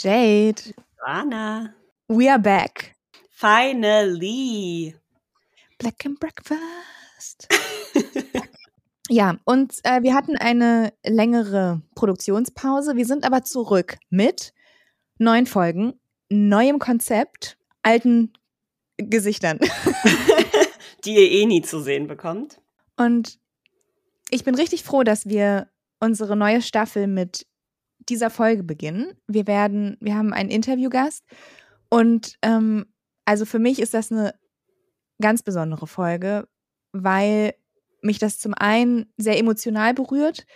Jade. Anna. We are back. Finally. Black and Breakfast. ja, und äh, wir hatten eine längere Produktionspause. Wir sind aber zurück mit neuen Folgen, neuem Konzept, alten Gesichtern. Die ihr eh nie zu sehen bekommt. Und ich bin richtig froh, dass wir unsere neue Staffel mit dieser Folge beginnen. Wir werden, wir haben einen Interviewgast und ähm, also für mich ist das eine ganz besondere Folge, weil mich das zum einen sehr emotional berührt,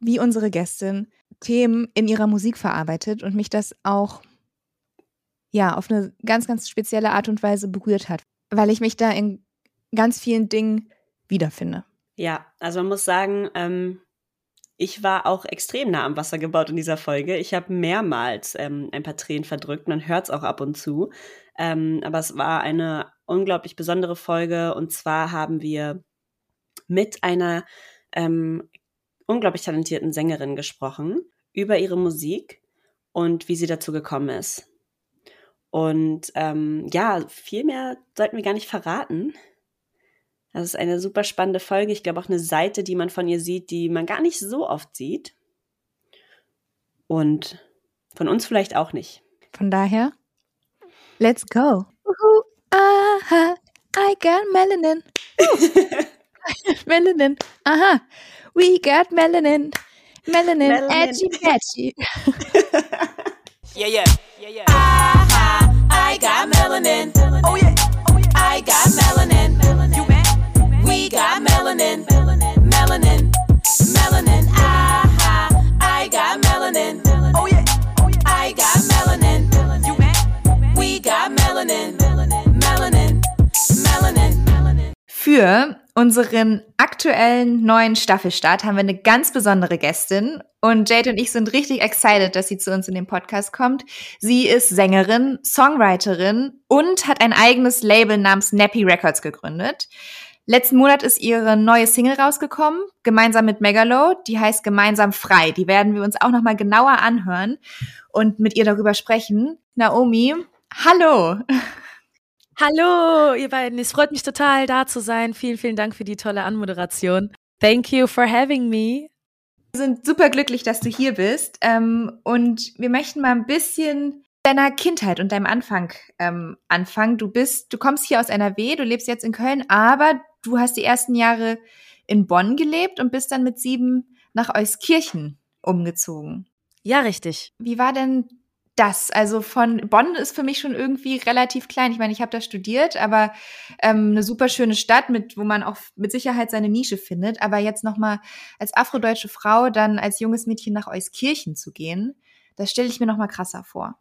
wie unsere Gästin Themen in ihrer Musik verarbeitet und mich das auch ja auf eine ganz ganz spezielle Art und Weise berührt hat, weil ich mich da in ganz vielen Dingen wiederfinde. Ja, also man muss sagen, ähm, ich war auch extrem nah am Wasser gebaut in dieser Folge. Ich habe mehrmals ähm, ein paar Tränen verdrückt. Man hört es auch ab und zu. Ähm, aber es war eine unglaublich besondere Folge. Und zwar haben wir mit einer ähm, unglaublich talentierten Sängerin gesprochen über ihre Musik und wie sie dazu gekommen ist. Und ähm, ja, viel mehr sollten wir gar nicht verraten. Das ist eine super spannende Folge. Ich glaube auch eine Seite, die man von ihr sieht, die man gar nicht so oft sieht. Und von uns vielleicht auch nicht. Von daher, let's go. Uhu, aha, I got melanin. melanin, aha. We got melanin. Melanin, melanin. edgy, edgy. yeah, yeah, yeah, yeah. Aha, I got melanin. Oh yeah, oh yeah. I got melanin. You got melanin, melanin, melanin. Aha, I got melanin. Oh yeah, I got melanin. We got melanin, melanin, melanin. Für unseren aktuellen neuen Staffelstart haben wir eine ganz besondere Gästin und Jade und ich sind richtig excited, dass sie zu uns in den Podcast kommt. Sie ist Sängerin, Songwriterin und hat ein eigenes Label namens Nappy Records gegründet. Letzten Monat ist ihre neue Single rausgekommen, gemeinsam mit Megalo. Die heißt Gemeinsam frei. Die werden wir uns auch nochmal genauer anhören und mit ihr darüber sprechen. Naomi, hallo. Hallo, ihr beiden. Es freut mich total, da zu sein. Vielen, vielen Dank für die tolle Anmoderation. Thank you for having me. Wir sind super glücklich, dass du hier bist. Ähm, und wir möchten mal ein bisschen deiner Kindheit und deinem Anfang ähm, anfangen. Du bist, du kommst hier aus NRW, du lebst jetzt in Köln, aber du hast die ersten Jahre in Bonn gelebt und bist dann mit sieben nach Euskirchen umgezogen. Ja, richtig. Wie war denn das? Also von Bonn ist für mich schon irgendwie relativ klein. Ich meine, ich habe da studiert, aber ähm, eine super schöne Stadt, mit wo man auch mit Sicherheit seine Nische findet. Aber jetzt noch mal als afrodeutsche Frau dann als junges Mädchen nach Euskirchen zu gehen, das stelle ich mir noch mal krasser vor.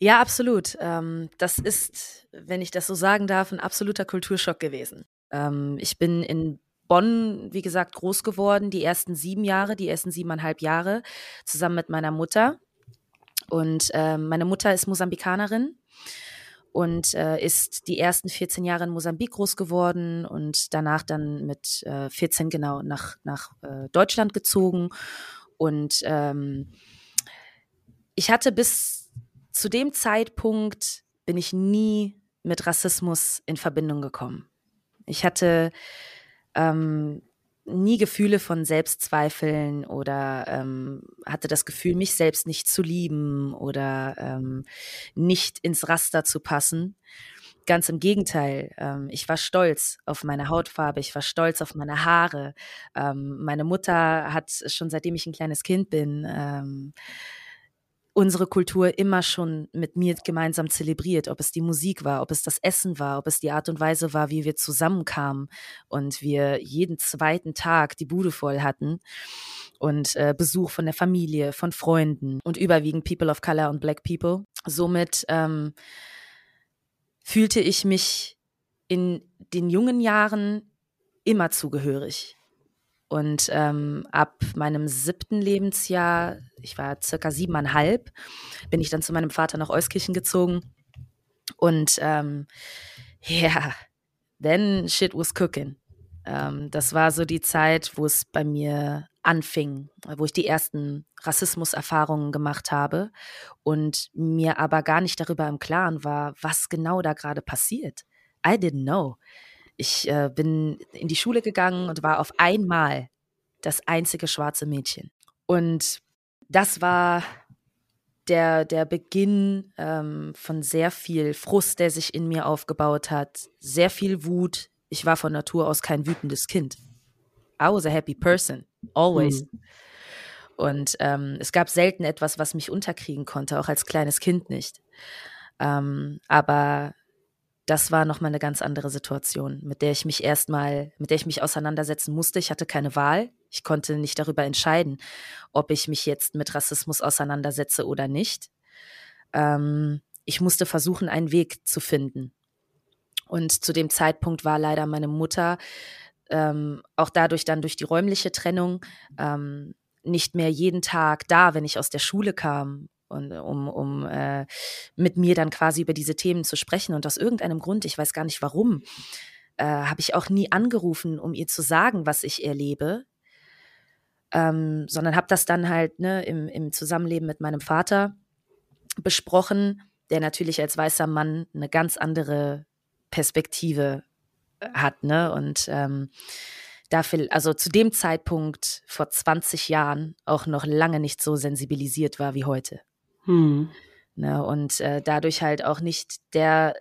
Ja, absolut. Ähm, das ist, wenn ich das so sagen darf, ein absoluter Kulturschock gewesen. Ähm, ich bin in Bonn, wie gesagt, groß geworden, die ersten sieben Jahre, die ersten siebeneinhalb Jahre, zusammen mit meiner Mutter. Und äh, meine Mutter ist Mosambikanerin und äh, ist die ersten 14 Jahre in Mosambik groß geworden und danach dann mit äh, 14 genau nach, nach äh, Deutschland gezogen. Und ähm, ich hatte bis zu dem Zeitpunkt bin ich nie mit Rassismus in Verbindung gekommen. Ich hatte ähm, nie Gefühle von Selbstzweifeln oder ähm, hatte das Gefühl, mich selbst nicht zu lieben oder ähm, nicht ins Raster zu passen. Ganz im Gegenteil, ähm, ich war stolz auf meine Hautfarbe, ich war stolz auf meine Haare. Ähm, meine Mutter hat schon seitdem ich ein kleines Kind bin, ähm, unsere Kultur immer schon mit mir gemeinsam zelebriert, ob es die Musik war, ob es das Essen war, ob es die Art und Weise war, wie wir zusammenkamen und wir jeden zweiten Tag die Bude voll hatten und äh, Besuch von der Familie, von Freunden und überwiegend People of Color und Black People. Somit ähm, fühlte ich mich in den jungen Jahren immer zugehörig. Und ähm, ab meinem siebten Lebensjahr, ich war circa siebeneinhalb, bin ich dann zu meinem Vater nach Euskirchen gezogen. Und ähm, ja, yeah, then shit was cooking. Ähm, das war so die Zeit, wo es bei mir anfing, wo ich die ersten Rassismuserfahrungen gemacht habe und mir aber gar nicht darüber im Klaren war, was genau da gerade passiert. I didn't know. Ich äh, bin in die Schule gegangen und war auf einmal das einzige schwarze Mädchen. Und das war der, der Beginn ähm, von sehr viel Frust, der sich in mir aufgebaut hat, sehr viel Wut. Ich war von Natur aus kein wütendes Kind. I was a happy person, always. Mhm. Und ähm, es gab selten etwas, was mich unterkriegen konnte, auch als kleines Kind nicht. Ähm, aber das war nochmal eine ganz andere Situation, mit der ich mich erstmal, mit der ich mich auseinandersetzen musste. Ich hatte keine Wahl. Ich konnte nicht darüber entscheiden, ob ich mich jetzt mit Rassismus auseinandersetze oder nicht. Ähm, ich musste versuchen, einen Weg zu finden. Und zu dem Zeitpunkt war leider meine Mutter ähm, auch dadurch dann durch die räumliche Trennung ähm, nicht mehr jeden Tag da, wenn ich aus der Schule kam und um, um äh, mit mir dann quasi über diese Themen zu sprechen. Und aus irgendeinem Grund, ich weiß gar nicht warum, äh, habe ich auch nie angerufen, um ihr zu sagen, was ich erlebe, ähm, sondern habe das dann halt ne, im, im Zusammenleben mit meinem Vater besprochen, der natürlich als weißer Mann eine ganz andere Perspektive äh, hat, ne? Und ähm, dafür, also zu dem Zeitpunkt vor 20 Jahren auch noch lange nicht so sensibilisiert war wie heute. Hm. Ne, und äh, dadurch halt auch nicht der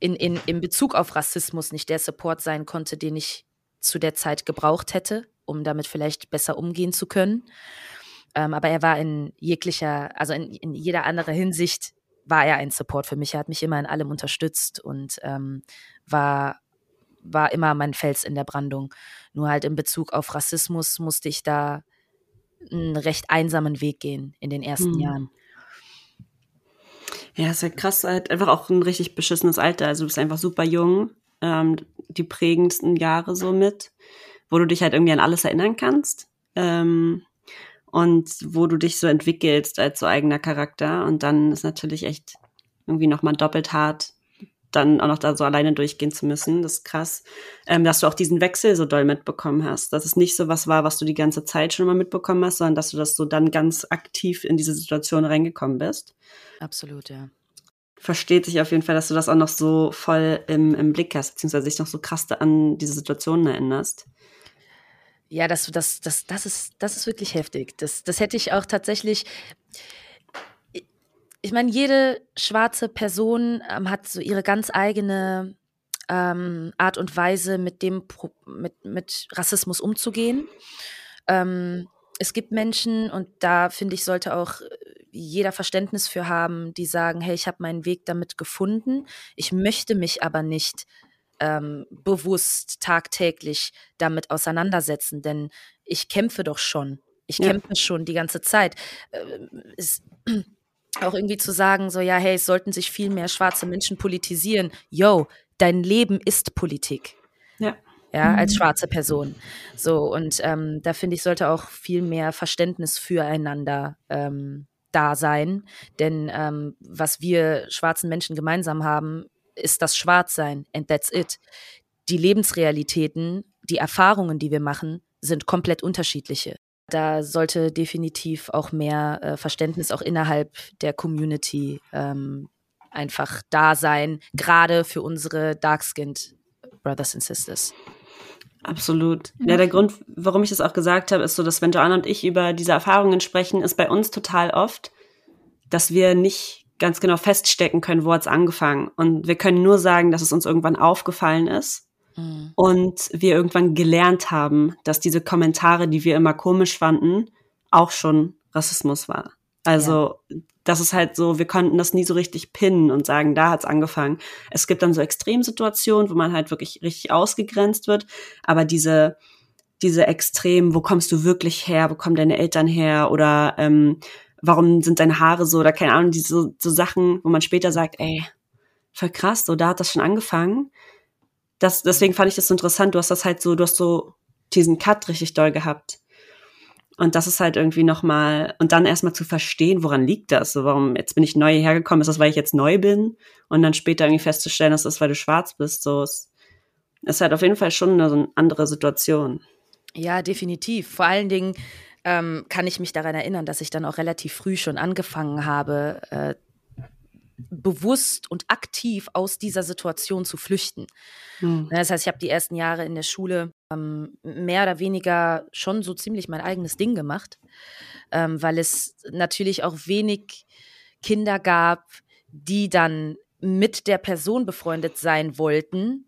in, in, in Bezug auf Rassismus nicht der Support sein konnte, den ich zu der Zeit gebraucht hätte, um damit vielleicht besser umgehen zu können. Ähm, aber er war in jeglicher, also in, in jeder anderen Hinsicht war er ein Support für mich. Er hat mich immer in allem unterstützt und ähm, war, war immer mein Fels in der Brandung. Nur halt in Bezug auf Rassismus musste ich da einen recht einsamen Weg gehen in den ersten hm. Jahren. Ja, ist ja krass, halt einfach auch ein richtig beschissenes Alter. Also du bist einfach super jung, ähm, die prägendsten Jahre so mit, wo du dich halt irgendwie an alles erinnern kannst. Ähm, und wo du dich so entwickelst als so eigener Charakter. Und dann ist natürlich echt irgendwie nochmal doppelt hart, dann auch noch da so alleine durchgehen zu müssen. Das ist krass, ähm, dass du auch diesen Wechsel so doll mitbekommen hast. Dass es nicht so was war, was du die ganze Zeit schon mal mitbekommen hast, sondern dass du das so dann ganz aktiv in diese Situation reingekommen bist. Absolut, ja. Versteht sich auf jeden Fall, dass du das auch noch so voll im, im Blick hast, beziehungsweise dich noch so krass an diese Situation erinnerst. Ja, das, das, das, das, ist, das ist wirklich heftig. Das, das hätte ich auch tatsächlich ich meine, jede schwarze Person ähm, hat so ihre ganz eigene ähm, Art und Weise, mit dem mit, mit Rassismus umzugehen. Ähm, es gibt Menschen, und da finde ich, sollte auch jeder Verständnis für haben, die sagen, hey, ich habe meinen Weg damit gefunden, ich möchte mich aber nicht ähm, bewusst tagtäglich damit auseinandersetzen, denn ich kämpfe doch schon. Ich ja. kämpfe schon die ganze Zeit. Äh, es, auch irgendwie zu sagen, so, ja, hey, es sollten sich viel mehr schwarze Menschen politisieren. Yo, dein Leben ist Politik. Ja. Ja, als mhm. schwarze Person. So, und ähm, da finde ich, sollte auch viel mehr Verständnis füreinander ähm, da sein. Denn ähm, was wir schwarzen Menschen gemeinsam haben, ist das Schwarzsein. And that's it. Die Lebensrealitäten, die Erfahrungen, die wir machen, sind komplett unterschiedliche. Da sollte definitiv auch mehr äh, Verständnis auch innerhalb der Community ähm, einfach da sein, gerade für unsere Dark-Skinned Brothers and Sisters. Absolut. Ja, der Grund, warum ich das auch gesagt habe, ist so, dass wenn Joanna und ich über diese Erfahrungen sprechen, ist bei uns total oft, dass wir nicht ganz genau feststecken können, wo hat's angefangen. Und wir können nur sagen, dass es uns irgendwann aufgefallen ist Mhm. Und wir irgendwann gelernt haben, dass diese Kommentare, die wir immer komisch fanden, auch schon Rassismus war. Also ja. das ist halt so, wir konnten das nie so richtig pinnen und sagen, da hat's angefangen. Es gibt dann so Extremsituationen, wo man halt wirklich richtig ausgegrenzt wird, aber diese diese Extremen, wo kommst du wirklich her, wo kommen deine Eltern her oder ähm, warum sind deine Haare so oder keine Ahnung, diese so, so Sachen, wo man später sagt, ey, voll krass, so da hat das schon angefangen das, deswegen fand ich das so interessant. Du hast das halt so, du hast so diesen Cut richtig doll gehabt. Und das ist halt irgendwie nochmal, und dann erstmal zu verstehen, woran liegt das? So, warum, jetzt bin ich neu hierher gekommen, ist das, weil ich jetzt neu bin? Und dann später irgendwie festzustellen, dass das, weil du schwarz bist, so, ist, ist halt auf jeden Fall schon eine, so eine andere Situation. Ja, definitiv. Vor allen Dingen ähm, kann ich mich daran erinnern, dass ich dann auch relativ früh schon angefangen habe, äh, bewusst und aktiv aus dieser Situation zu flüchten. Mhm. Das heißt, ich habe die ersten Jahre in der Schule ähm, mehr oder weniger schon so ziemlich mein eigenes Ding gemacht, ähm, weil es natürlich auch wenig Kinder gab, die dann mit der Person befreundet sein wollten,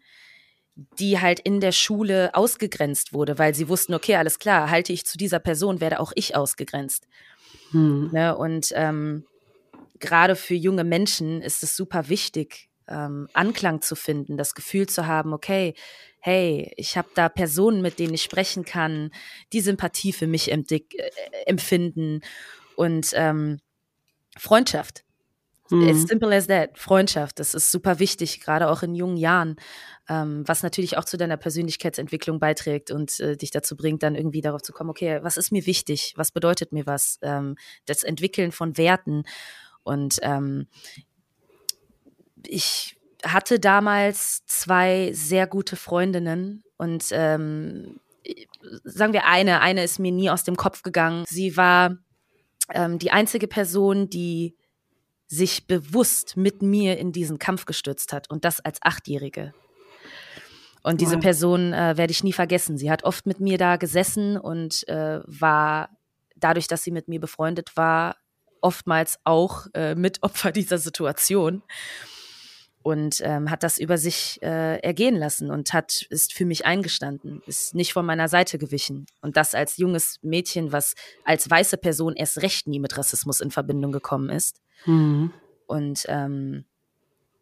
die halt in der Schule ausgegrenzt wurde, weil sie wussten, okay, alles klar, halte ich zu dieser Person, werde auch ich ausgegrenzt. Hm. Ne, und ähm, gerade für junge Menschen ist es super wichtig, ähm, Anklang zu finden, das Gefühl zu haben, okay, hey, ich habe da Personen, mit denen ich sprechen kann, die Sympathie für mich äh, empfinden und ähm, Freundschaft. Mhm. As simple as that. Freundschaft, das ist super wichtig, gerade auch in jungen Jahren, ähm, was natürlich auch zu deiner Persönlichkeitsentwicklung beiträgt und äh, dich dazu bringt, dann irgendwie darauf zu kommen, okay, was ist mir wichtig? Was bedeutet mir was? Ähm, das Entwickeln von Werten. Und ähm, ich hatte damals zwei sehr gute Freundinnen und ähm, sagen wir eine, eine ist mir nie aus dem Kopf gegangen. Sie war ähm, die einzige Person, die sich bewusst mit mir in diesen Kampf gestürzt hat und das als Achtjährige. Und diese wow. Person äh, werde ich nie vergessen. Sie hat oft mit mir da gesessen und äh, war dadurch, dass sie mit mir befreundet war, oftmals auch äh, Mitopfer dieser Situation und ähm, hat das über sich äh, ergehen lassen und hat ist für mich eingestanden, ist nicht von meiner Seite gewichen und das als junges Mädchen, was als weiße Person erst recht nie mit Rassismus in Verbindung gekommen ist. Mhm. Und ähm,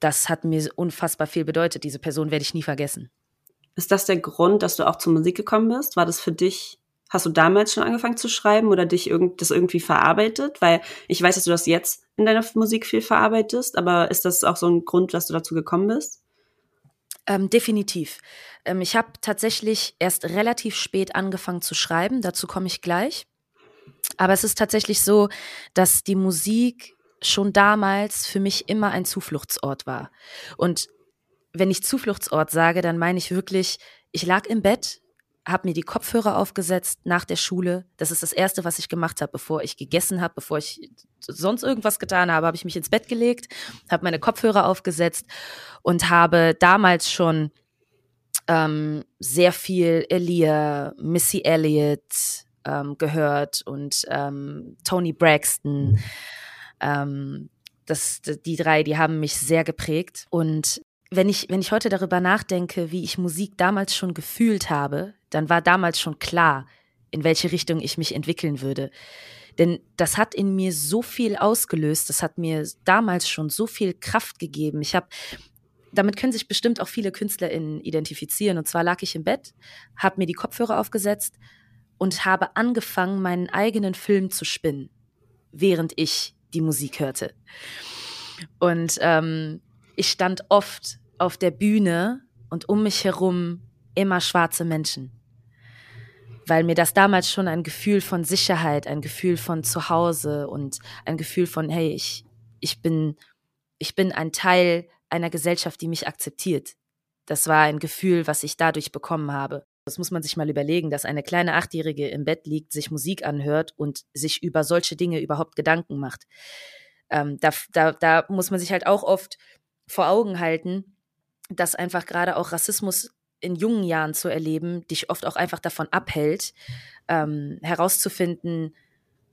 das hat mir unfassbar viel bedeutet. Diese Person werde ich nie vergessen. Ist das der Grund, dass du auch zur Musik gekommen bist? War das für dich Hast du damals schon angefangen zu schreiben oder dich irgend, das irgendwie verarbeitet? Weil ich weiß, dass du das jetzt in deiner Musik viel verarbeitest, aber ist das auch so ein Grund, dass du dazu gekommen bist? Ähm, definitiv. Ähm, ich habe tatsächlich erst relativ spät angefangen zu schreiben, dazu komme ich gleich. Aber es ist tatsächlich so, dass die Musik schon damals für mich immer ein Zufluchtsort war. Und wenn ich Zufluchtsort sage, dann meine ich wirklich, ich lag im Bett, habe mir die Kopfhörer aufgesetzt nach der Schule. Das ist das Erste, was ich gemacht habe, bevor ich gegessen habe, bevor ich sonst irgendwas getan habe, habe ich mich ins Bett gelegt, habe meine Kopfhörer aufgesetzt und habe damals schon ähm, sehr viel Elia, Missy Elliott ähm, gehört und ähm, Tony Braxton. Ähm, das, die drei, die haben mich sehr geprägt. Und wenn ich, wenn ich heute darüber nachdenke, wie ich Musik damals schon gefühlt habe, dann war damals schon klar, in welche Richtung ich mich entwickeln würde. Denn das hat in mir so viel ausgelöst, das hat mir damals schon so viel Kraft gegeben. Ich habe, damit können sich bestimmt auch viele KünstlerInnen identifizieren. Und zwar lag ich im Bett, habe mir die Kopfhörer aufgesetzt und habe angefangen, meinen eigenen Film zu spinnen, während ich die Musik hörte. Und ähm, ich stand oft auf der Bühne und um mich herum immer schwarze Menschen weil mir das damals schon ein Gefühl von Sicherheit, ein Gefühl von Zuhause und ein Gefühl von, hey, ich, ich bin, ich bin ein Teil einer Gesellschaft, die mich akzeptiert. Das war ein Gefühl, was ich dadurch bekommen habe. Das muss man sich mal überlegen, dass eine kleine Achtjährige im Bett liegt, sich Musik anhört und sich über solche Dinge überhaupt Gedanken macht. Ähm, da, da, da muss man sich halt auch oft vor Augen halten, dass einfach gerade auch Rassismus in jungen Jahren zu erleben, dich oft auch einfach davon abhält, ähm, herauszufinden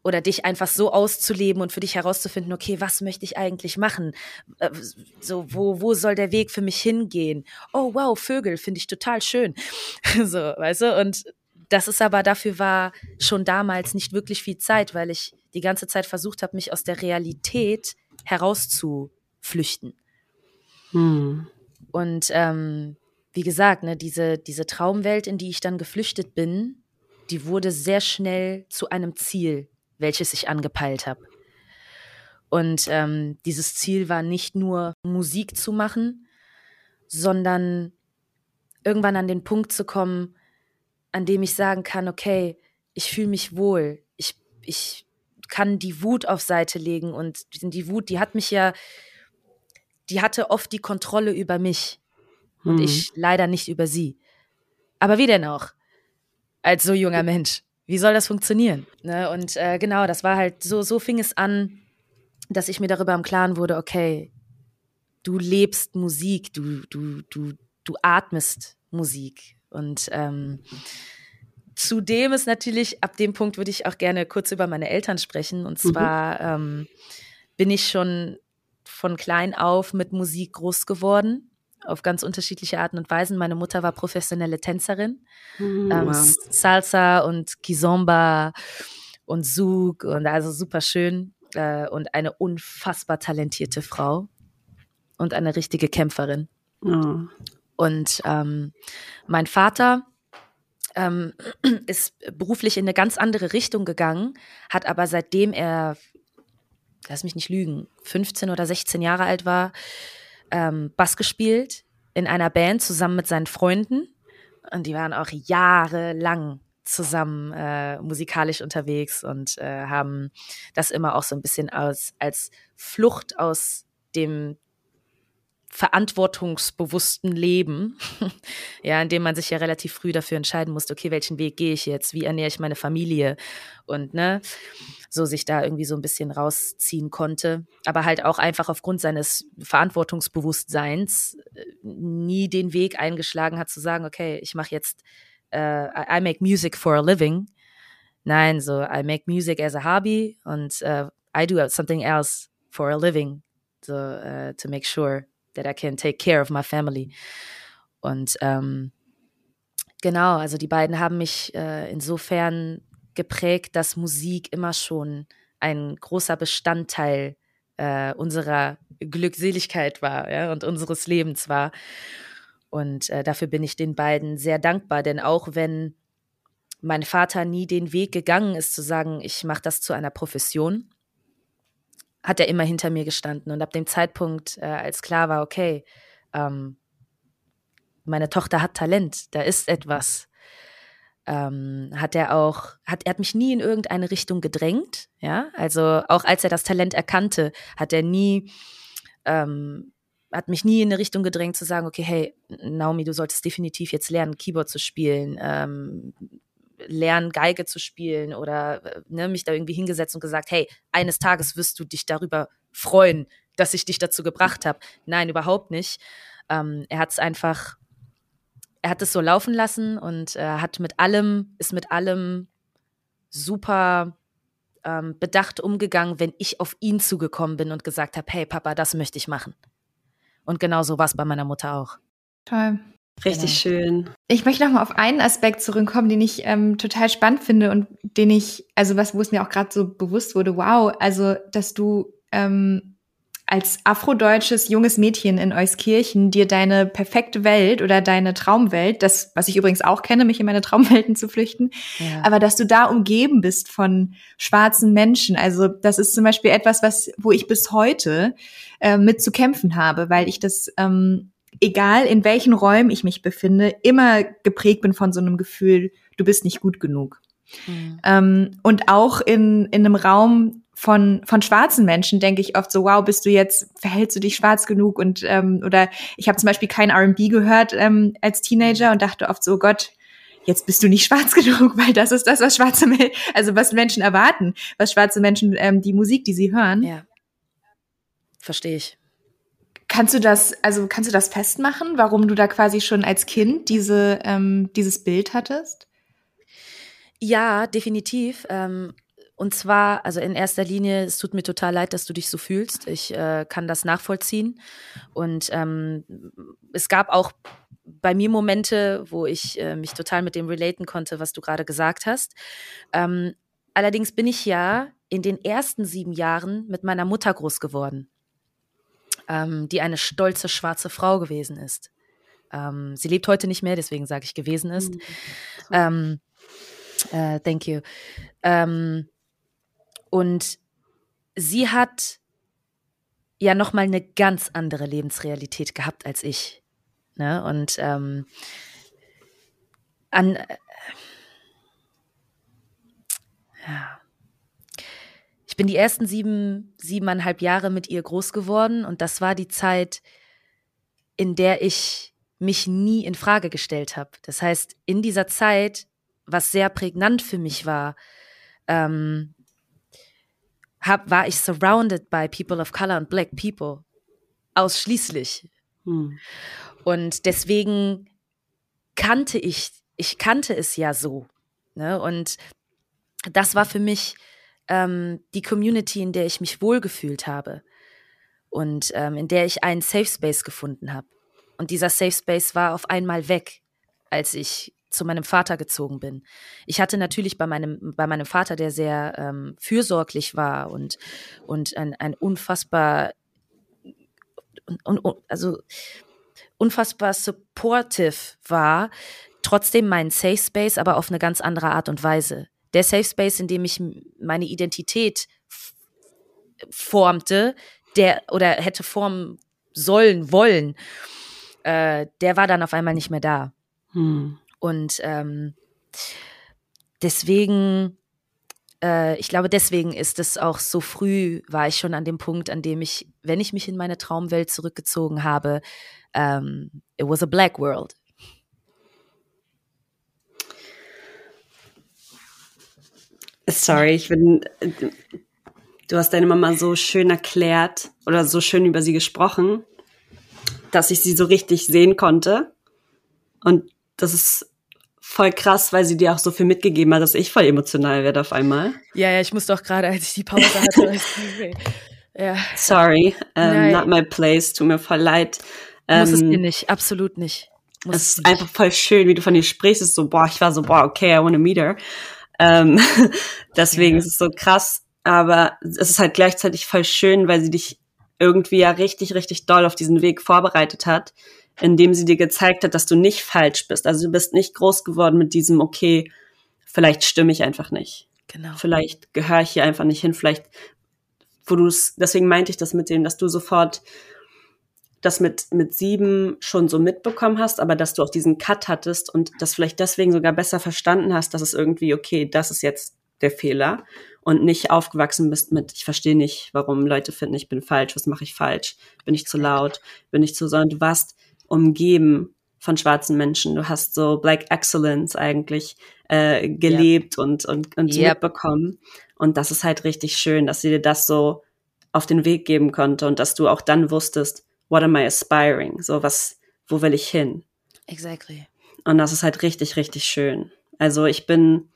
oder dich einfach so auszuleben und für dich herauszufinden, okay, was möchte ich eigentlich machen? Äh, so, wo, wo soll der Weg für mich hingehen? Oh, wow, Vögel, finde ich total schön. so, weißt du? Und das ist aber dafür war schon damals nicht wirklich viel Zeit, weil ich die ganze Zeit versucht habe, mich aus der Realität herauszuflüchten. Hm. Und ähm, wie gesagt, ne, diese, diese Traumwelt, in die ich dann geflüchtet bin, die wurde sehr schnell zu einem Ziel, welches ich angepeilt habe. Und ähm, dieses Ziel war nicht nur Musik zu machen, sondern irgendwann an den Punkt zu kommen, an dem ich sagen kann, okay, ich fühle mich wohl, ich, ich kann die Wut auf Seite legen und die Wut, die hat mich ja, die hatte oft die Kontrolle über mich und mhm. ich leider nicht über sie. Aber wie denn auch? als so junger Mensch? Wie soll das funktionieren? Ne? Und äh, genau, das war halt so, so fing es an, dass ich mir darüber im Klaren wurde, okay, du lebst Musik, du, du, du, du atmest Musik. Und ähm, zudem ist natürlich, ab dem Punkt würde ich auch gerne kurz über meine Eltern sprechen. Und mhm. zwar mhm. ähm, bin ich schon von klein auf mit Musik groß geworden auf ganz unterschiedliche Arten und Weisen. Meine Mutter war professionelle Tänzerin. Mhm, ähm, Salsa und Kizomba und Zouk und also super schön äh, und eine unfassbar talentierte Frau und eine richtige Kämpferin. Oh. Und ähm, mein Vater ähm, ist beruflich in eine ganz andere Richtung gegangen, hat aber seitdem er, lass mich nicht lügen, 15 oder 16 Jahre alt war, ähm, Bass gespielt in einer Band zusammen mit seinen Freunden. Und die waren auch jahrelang zusammen äh, musikalisch unterwegs und äh, haben das immer auch so ein bisschen als, als Flucht aus dem verantwortungsbewussten Leben, ja, in dem man sich ja relativ früh dafür entscheiden musste, okay, welchen Weg gehe ich jetzt, wie ernähre ich meine Familie? Und ne, so sich da irgendwie so ein bisschen rausziehen konnte, aber halt auch einfach aufgrund seines Verantwortungsbewusstseins äh, nie den Weg eingeschlagen hat zu sagen, okay, ich mache jetzt uh, I make music for a living. Nein, so I make music as a hobby und uh, I do something else for a living, so uh, to make sure that I can take care of my family. Und ähm, genau, also die beiden haben mich äh, insofern geprägt, dass Musik immer schon ein großer Bestandteil äh, unserer Glückseligkeit war ja, und unseres Lebens war. Und äh, dafür bin ich den beiden sehr dankbar, denn auch wenn mein Vater nie den Weg gegangen ist, zu sagen, ich mache das zu einer Profession, hat er immer hinter mir gestanden. Und ab dem Zeitpunkt, äh, als klar war, okay, ähm, meine Tochter hat Talent, da ist etwas, ähm, hat er auch, hat, er hat mich nie in irgendeine Richtung gedrängt, ja, also auch als er das Talent erkannte, hat er nie, ähm, hat mich nie in eine Richtung gedrängt zu sagen, okay, hey, Naomi, du solltest definitiv jetzt lernen, Keyboard zu spielen, ähm, lernen, Geige zu spielen oder äh, ne, mich da irgendwie hingesetzt und gesagt, hey, eines Tages wirst du dich darüber freuen, dass ich dich dazu gebracht habe. Nein, überhaupt nicht. Ähm, er hat es einfach, er hat es so laufen lassen und er hat mit allem, ist mit allem super ähm, bedacht umgegangen, wenn ich auf ihn zugekommen bin und gesagt habe, hey Papa, das möchte ich machen. Und genau so war es bei meiner Mutter auch. Toll. Richtig genau. schön. Ich möchte noch mal auf einen Aspekt zurückkommen, den ich ähm, total spannend finde und den ich, also was, wo es mir auch gerade so bewusst wurde, wow, also dass du ähm, als afrodeutsches junges Mädchen in Euskirchen dir deine perfekte Welt oder deine Traumwelt, das, was ich übrigens auch kenne, mich in meine Traumwelten zu flüchten, ja. aber dass du da umgeben bist von schwarzen Menschen. Also das ist zum Beispiel etwas, was, wo ich bis heute äh, mit zu kämpfen habe, weil ich das ähm, egal in welchen Räumen ich mich befinde, immer geprägt bin von so einem Gefühl, du bist nicht gut genug. Mhm. Ähm, und auch in, in einem Raum von, von schwarzen Menschen denke ich oft so, wow, bist du jetzt, verhältst du dich schwarz genug? Und ähm, oder ich habe zum Beispiel kein RB gehört ähm, als Teenager und dachte oft so, oh Gott, jetzt bist du nicht schwarz genug, weil das ist das, was schwarze Menschen, also was Menschen erwarten, was schwarze Menschen, ähm, die Musik, die sie hören. Ja. Verstehe ich. Kannst du das, also kannst du das festmachen, warum du da quasi schon als Kind diese, ähm, dieses Bild hattest? Ja, definitiv. Ähm, und zwar, also in erster Linie, es tut mir total leid, dass du dich so fühlst. Ich äh, kann das nachvollziehen. Und ähm, es gab auch bei mir Momente, wo ich äh, mich total mit dem relaten konnte, was du gerade gesagt hast. Ähm, allerdings bin ich ja in den ersten sieben Jahren mit meiner Mutter groß geworden ähm, die eine stolze schwarze Frau gewesen ist. Ähm, sie lebt heute nicht mehr, deswegen sage ich gewesen ist. Mhm. Äh, thank you. Ähm, und sie hat ja noch mal eine ganz andere Lebensrealität gehabt als ich. Ne? Und ähm, an äh, ja, ich bin die ersten sieben, siebeneinhalb Jahre mit ihr groß geworden und das war die Zeit, in der ich mich nie in Frage gestellt habe. Das heißt, in dieser Zeit was sehr prägnant für mich war, ähm, hab, war ich surrounded by people of color und black people. Ausschließlich. Hm. Und deswegen kannte ich, ich kannte es ja so. Ne? Und das war für mich ähm, die Community, in der ich mich wohlgefühlt habe und ähm, in der ich einen Safe Space gefunden habe. Und dieser Safe Space war auf einmal weg, als ich zu meinem Vater gezogen bin. Ich hatte natürlich bei meinem, bei meinem Vater, der sehr ähm, fürsorglich war und, und ein, ein unfassbar, un, un, also unfassbar supportive war, trotzdem meinen Safe Space, aber auf eine ganz andere Art und Weise. Der Safe Space, in dem ich meine Identität formte, der oder hätte formen sollen, wollen, äh, der war dann auf einmal nicht mehr da. Hm. Und ähm, deswegen, äh, ich glaube, deswegen ist es auch so früh, war ich schon an dem Punkt, an dem ich, wenn ich mich in meine Traumwelt zurückgezogen habe, ähm, it was a black world. Sorry, ich bin. Du hast deine Mama so schön erklärt oder so schön über sie gesprochen, dass ich sie so richtig sehen konnte. Und das ist voll krass, weil sie dir auch so viel mitgegeben hat, dass ich voll emotional werde auf einmal. Ja, ja, ich musste auch gerade, als ich die Pause hatte. ja. Sorry, um, not my place, tut mir voll leid. Muss es ähm, dir nicht, absolut nicht. Muss es ist nicht. einfach voll schön, wie du von ihr sprichst. Es ist so, boah, ich war so, boah, okay, I wanna meet her. Ähm, deswegen ja. ist es so krass. Aber es ist halt gleichzeitig voll schön, weil sie dich irgendwie ja richtig, richtig doll auf diesen Weg vorbereitet hat, indem sie dir gezeigt hat, dass du nicht falsch bist. Also du bist nicht groß geworden mit diesem, okay, vielleicht stimme ich einfach nicht. Genau. Vielleicht gehöre ich hier einfach nicht hin. Vielleicht, wo du es, deswegen meinte ich das mit dem, dass du sofort das mit, mit sieben schon so mitbekommen hast, aber dass du auch diesen Cut hattest und das vielleicht deswegen sogar besser verstanden hast, dass es irgendwie, okay, das ist jetzt der Fehler und nicht aufgewachsen bist mit, ich verstehe nicht, warum Leute finden, ich bin falsch, was mache ich falsch, bin ich zu laut, bin ich zu, sondern du warst umgeben von schwarzen Menschen. Du hast so Black Excellence eigentlich äh, gelebt yep. und, und, und yep. mitbekommen. Und das ist halt richtig schön, dass sie dir das so auf den Weg geben konnte und dass du auch dann wusstest, what am I aspiring? So was, wo will ich hin? Exactly. Und das ist halt richtig, richtig schön. Also ich bin,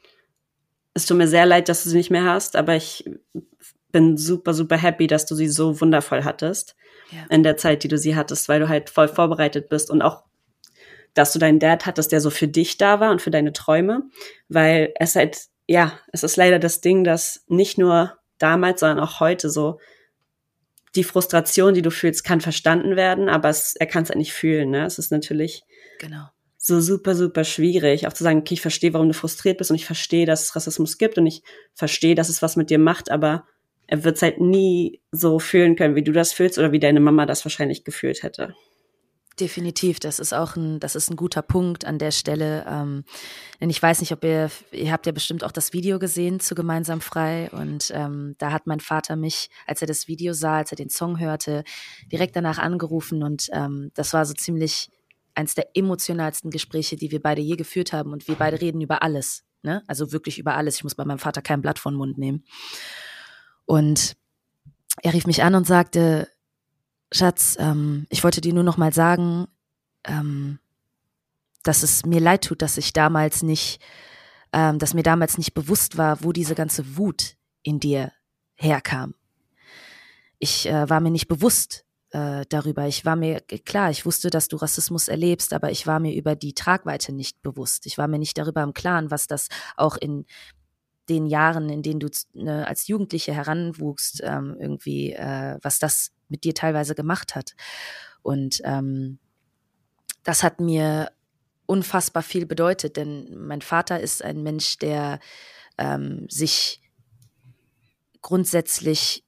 es tut mir sehr leid, dass du sie nicht mehr hast, aber ich bin super, super happy, dass du sie so wundervoll hattest ja. in der Zeit, die du sie hattest, weil du halt voll vorbereitet bist und auch, dass du deinen Dad hattest, der so für dich da war und für deine Träume, weil es halt, ja, es ist leider das Ding, dass nicht nur damals, sondern auch heute so die Frustration, die du fühlst, kann verstanden werden, aber es, er kann es halt nicht fühlen. Ne? Es ist natürlich genau. so super, super schwierig, auch zu sagen, okay, ich verstehe, warum du frustriert bist und ich verstehe, dass es Rassismus gibt und ich verstehe, dass es was mit dir macht, aber er wird es halt nie so fühlen können, wie du das fühlst oder wie deine Mama das wahrscheinlich gefühlt hätte. Definitiv, das ist auch ein, das ist ein guter Punkt an der Stelle. Ähm, denn ich weiß nicht, ob ihr, ihr habt ja bestimmt auch das Video gesehen zu Gemeinsam frei. Und ähm, da hat mein Vater mich, als er das Video sah, als er den Song hörte, direkt danach angerufen. Und ähm, das war so ziemlich eins der emotionalsten Gespräche, die wir beide je geführt haben. Und wir beide reden über alles. Ne? Also wirklich über alles. Ich muss bei meinem Vater kein Blatt von Mund nehmen. Und er rief mich an und sagte, Schatz, ähm, ich wollte dir nur noch mal sagen, ähm, dass es mir leid tut, dass ich damals nicht, ähm, dass mir damals nicht bewusst war, wo diese ganze Wut in dir herkam. Ich äh, war mir nicht bewusst äh, darüber. Ich war mir klar, ich wusste, dass du Rassismus erlebst, aber ich war mir über die Tragweite nicht bewusst. Ich war mir nicht darüber im Klaren, was das auch in den Jahren, in denen du ne, als Jugendliche heranwuchst, ähm, irgendwie, äh, was das mit dir teilweise gemacht hat. Und ähm, das hat mir unfassbar viel bedeutet, denn mein Vater ist ein Mensch, der ähm, sich grundsätzlich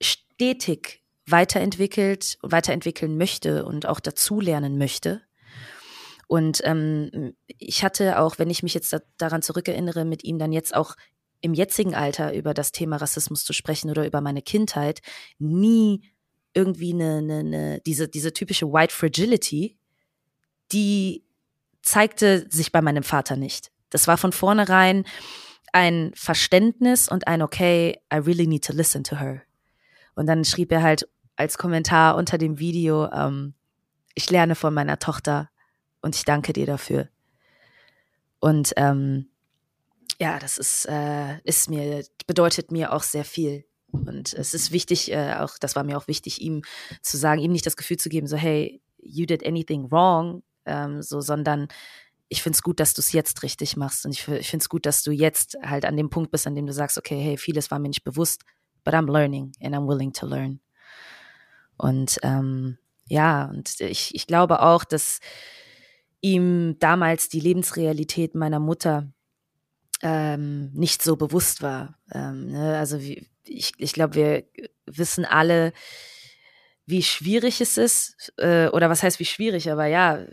stetig weiterentwickelt, weiterentwickeln möchte und auch dazulernen möchte. Und ähm, ich hatte auch, wenn ich mich jetzt da, daran zurückerinnere, mit ihm dann jetzt auch im jetzigen Alter über das Thema Rassismus zu sprechen oder über meine Kindheit, nie irgendwie eine, eine, eine diese, diese typische White Fragility, die zeigte sich bei meinem Vater nicht. Das war von vornherein ein Verständnis und ein Okay, I really need to listen to her. Und dann schrieb er halt als Kommentar unter dem Video, ähm, ich lerne von meiner Tochter und ich danke dir dafür. Und ähm, ja, das ist, äh, ist mir, bedeutet mir auch sehr viel. Und es ist wichtig, äh, auch, das war mir auch wichtig, ihm zu sagen, ihm nicht das Gefühl zu geben, so, hey, you did anything wrong, ähm, so, sondern ich finde es gut, dass du es jetzt richtig machst. Und ich, ich finde es gut, dass du jetzt halt an dem Punkt bist, an dem du sagst, okay, hey, vieles war mir nicht bewusst, but I'm learning and I'm willing to learn. Und ähm, ja, und ich, ich glaube auch, dass ihm damals die Lebensrealität meiner Mutter ähm, nicht so bewusst war. Ähm, ne? Also wie, ich, ich glaube, wir wissen alle, wie schwierig es ist, äh, oder was heißt wie schwierig, aber ja,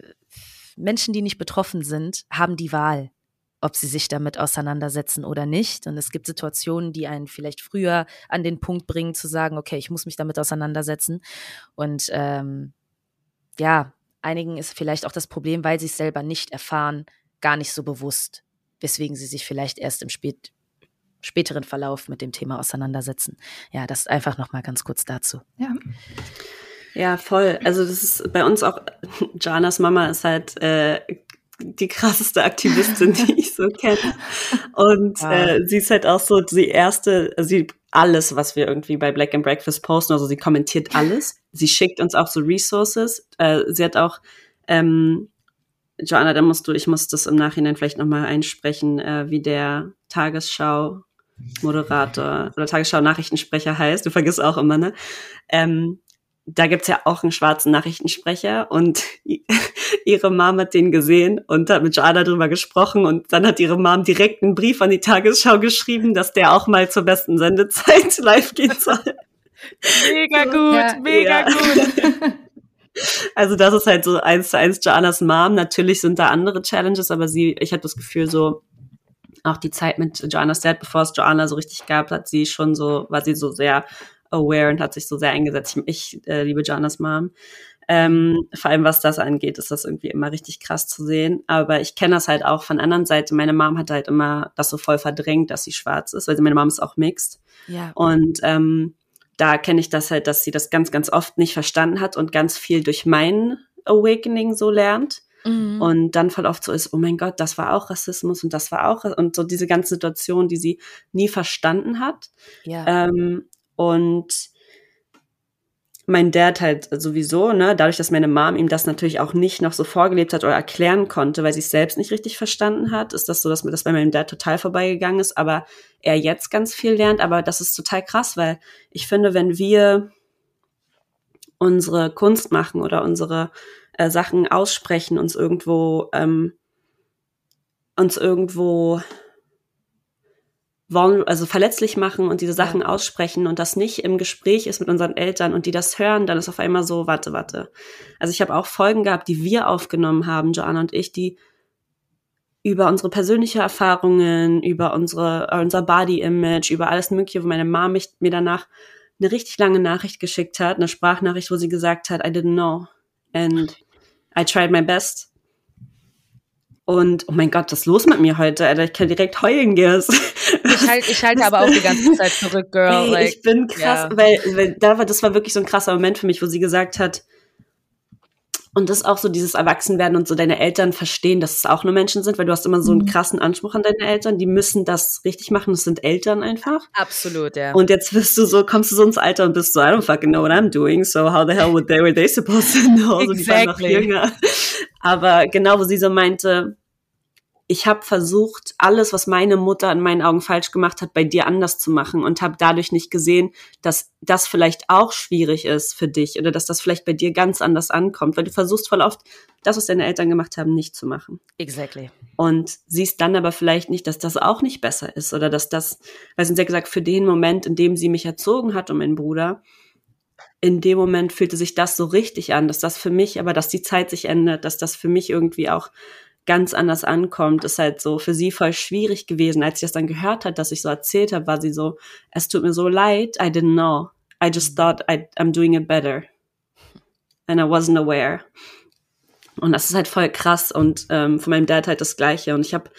Menschen, die nicht betroffen sind, haben die Wahl, ob sie sich damit auseinandersetzen oder nicht. Und es gibt Situationen, die einen vielleicht früher an den Punkt bringen, zu sagen, okay, ich muss mich damit auseinandersetzen. Und ähm, ja, einigen ist vielleicht auch das Problem, weil sie es selber nicht erfahren, gar nicht so bewusst, weswegen sie sich vielleicht erst im spät, späteren Verlauf mit dem Thema auseinandersetzen. Ja, das einfach noch mal ganz kurz dazu. Ja. Ja, voll. Also das ist bei uns auch, Janas Mama ist halt äh, die krasseste Aktivistin, die ich so kenne. Und ja. äh, sie ist halt auch so die erste, sie alles, was wir irgendwie bei Black and Breakfast posten, also sie kommentiert alles. Sie schickt uns auch so Resources. Äh, sie hat auch, ähm, Joanna, da musst du, ich muss das im Nachhinein vielleicht nochmal einsprechen, äh, wie der Tagesschau Moderator oder Tagesschau-Nachrichtensprecher heißt. Du vergisst auch immer, ne? Ähm, da gibt's ja auch einen schwarzen Nachrichtensprecher und ihre Mom hat den gesehen und hat mit Joanna drüber gesprochen und dann hat ihre Mom direkt einen Brief an die Tagesschau geschrieben, dass der auch mal zur besten Sendezeit live gehen soll. Mega gut, ja, mega ja. gut. Also das ist halt so eins zu eins Joannas Mom. Natürlich sind da andere Challenges, aber sie, ich hatte das Gefühl so, auch die Zeit mit Joannas Dad, bevor es Joanna so richtig gab, hat sie schon so, war sie so sehr aware und hat sich so sehr eingesetzt. Ich, äh, liebe Janas Mom. Ähm, vor allem was das angeht, ist das irgendwie immer richtig krass zu sehen. Aber ich kenne das halt auch von anderen Seite. Meine Mom hat halt immer das so voll verdrängt, dass sie schwarz ist, weil meine Mom ist auch mixed. Ja. Und ähm, da kenne ich das halt, dass sie das ganz, ganz oft nicht verstanden hat und ganz viel durch mein Awakening so lernt. Mhm. Und dann voll oft so ist, oh mein Gott, das war auch Rassismus und das war auch, und so diese ganze Situation, die sie nie verstanden hat. Ja. Ähm, und mein Dad halt sowieso, ne, dadurch, dass meine Mom ihm das natürlich auch nicht noch so vorgelebt hat oder erklären konnte, weil sie es selbst nicht richtig verstanden hat, ist das so, dass mir das bei meinem Dad total vorbeigegangen ist, aber er jetzt ganz viel lernt. Aber das ist total krass, weil ich finde, wenn wir unsere Kunst machen oder unsere äh, Sachen aussprechen, uns irgendwo, ähm, uns irgendwo also verletzlich machen und diese Sachen ja. aussprechen und das nicht im Gespräch ist mit unseren Eltern und die das hören, dann ist auf einmal so, warte, warte. Also ich habe auch Folgen gehabt, die wir aufgenommen haben, Joanna und ich, die über unsere persönliche Erfahrungen, über unsere, unser Body-Image, über alles Mögliche, wo meine Mom mich, mir danach eine richtig lange Nachricht geschickt hat, eine Sprachnachricht, wo sie gesagt hat, I didn't know and I tried my best und oh mein Gott, was ist los mit mir heute? Alter, ich kann direkt heulen, Gers. Ich, halt, ich halte aber auch die ganze Zeit zurück, Girl. Ey, like, ich bin krass, yeah. weil, weil da war, das war wirklich so ein krasser Moment für mich, wo sie gesagt hat, und das ist auch so dieses Erwachsenwerden und so deine Eltern verstehen, dass es auch nur Menschen sind, weil du hast immer so einen mhm. krassen Anspruch an deine Eltern. Die müssen das richtig machen. Das sind Eltern einfach. Absolut, ja. Und jetzt wirst du so, kommst du so ins Alter und bist so, I don't fucking know what I'm doing. So how the hell would they, were they supposed to know? Exactly. So, die waren noch jünger. Aber genau, wo sie so meinte, ich habe versucht, alles, was meine Mutter in meinen Augen falsch gemacht hat, bei dir anders zu machen und habe dadurch nicht gesehen, dass das vielleicht auch schwierig ist für dich oder dass das vielleicht bei dir ganz anders ankommt, weil du versuchst voll oft, das, was deine Eltern gemacht haben, nicht zu machen. Exactly. Und siehst dann aber vielleicht nicht, dass das auch nicht besser ist oder dass das, weil sie hat gesagt, für den Moment, in dem sie mich erzogen hat und meinen Bruder, in dem Moment fühlte sich das so richtig an, dass das für mich, aber dass die Zeit sich ändert, dass das für mich irgendwie auch ganz anders ankommt, ist halt so für sie voll schwierig gewesen. Als sie das dann gehört hat, dass ich so erzählt habe, war sie so, es tut mir so leid, I didn't know. I just thought I, I'm doing it better. And I wasn't aware. Und das ist halt voll krass und ähm, von meinem Dad halt das Gleiche. Und ich habe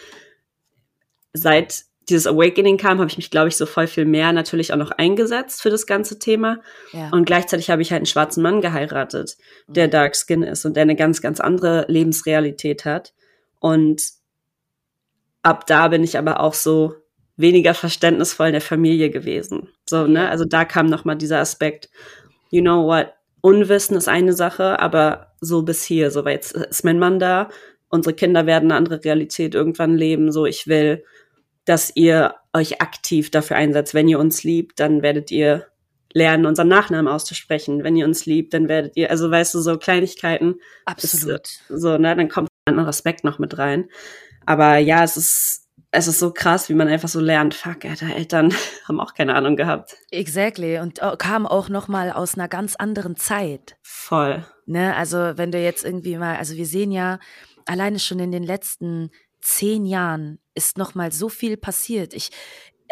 seit dieses Awakening kam, habe ich mich, glaube ich, so voll viel mehr natürlich auch noch eingesetzt für das ganze Thema. Ja. Und gleichzeitig habe ich halt einen schwarzen Mann geheiratet, der mhm. Dark Skin ist und der eine ganz, ganz andere Lebensrealität hat. Und ab da bin ich aber auch so weniger verständnisvoll in der Familie gewesen. So, ne? Also da kam nochmal dieser Aspekt, you know what, Unwissen ist eine Sache, aber so bis hier, so, weil jetzt ist mein Mann da, unsere Kinder werden eine andere Realität irgendwann leben, so, ich will, dass ihr euch aktiv dafür einsetzt. Wenn ihr uns liebt, dann werdet ihr lernen, unseren Nachnamen auszusprechen. Wenn ihr uns liebt, dann werdet ihr, also weißt du, so Kleinigkeiten. Absolut. Ist, so, ne, dann kommt ein anderer Aspekt noch mit rein. Aber ja, es ist, es ist so krass, wie man einfach so lernt, fuck, Alter, Eltern haben auch keine Ahnung gehabt. Exactly. Und kam auch noch mal aus einer ganz anderen Zeit. Voll. Ne, also wenn du jetzt irgendwie mal, also wir sehen ja alleine schon in den letzten zehn Jahren ist noch mal so viel passiert. Ich,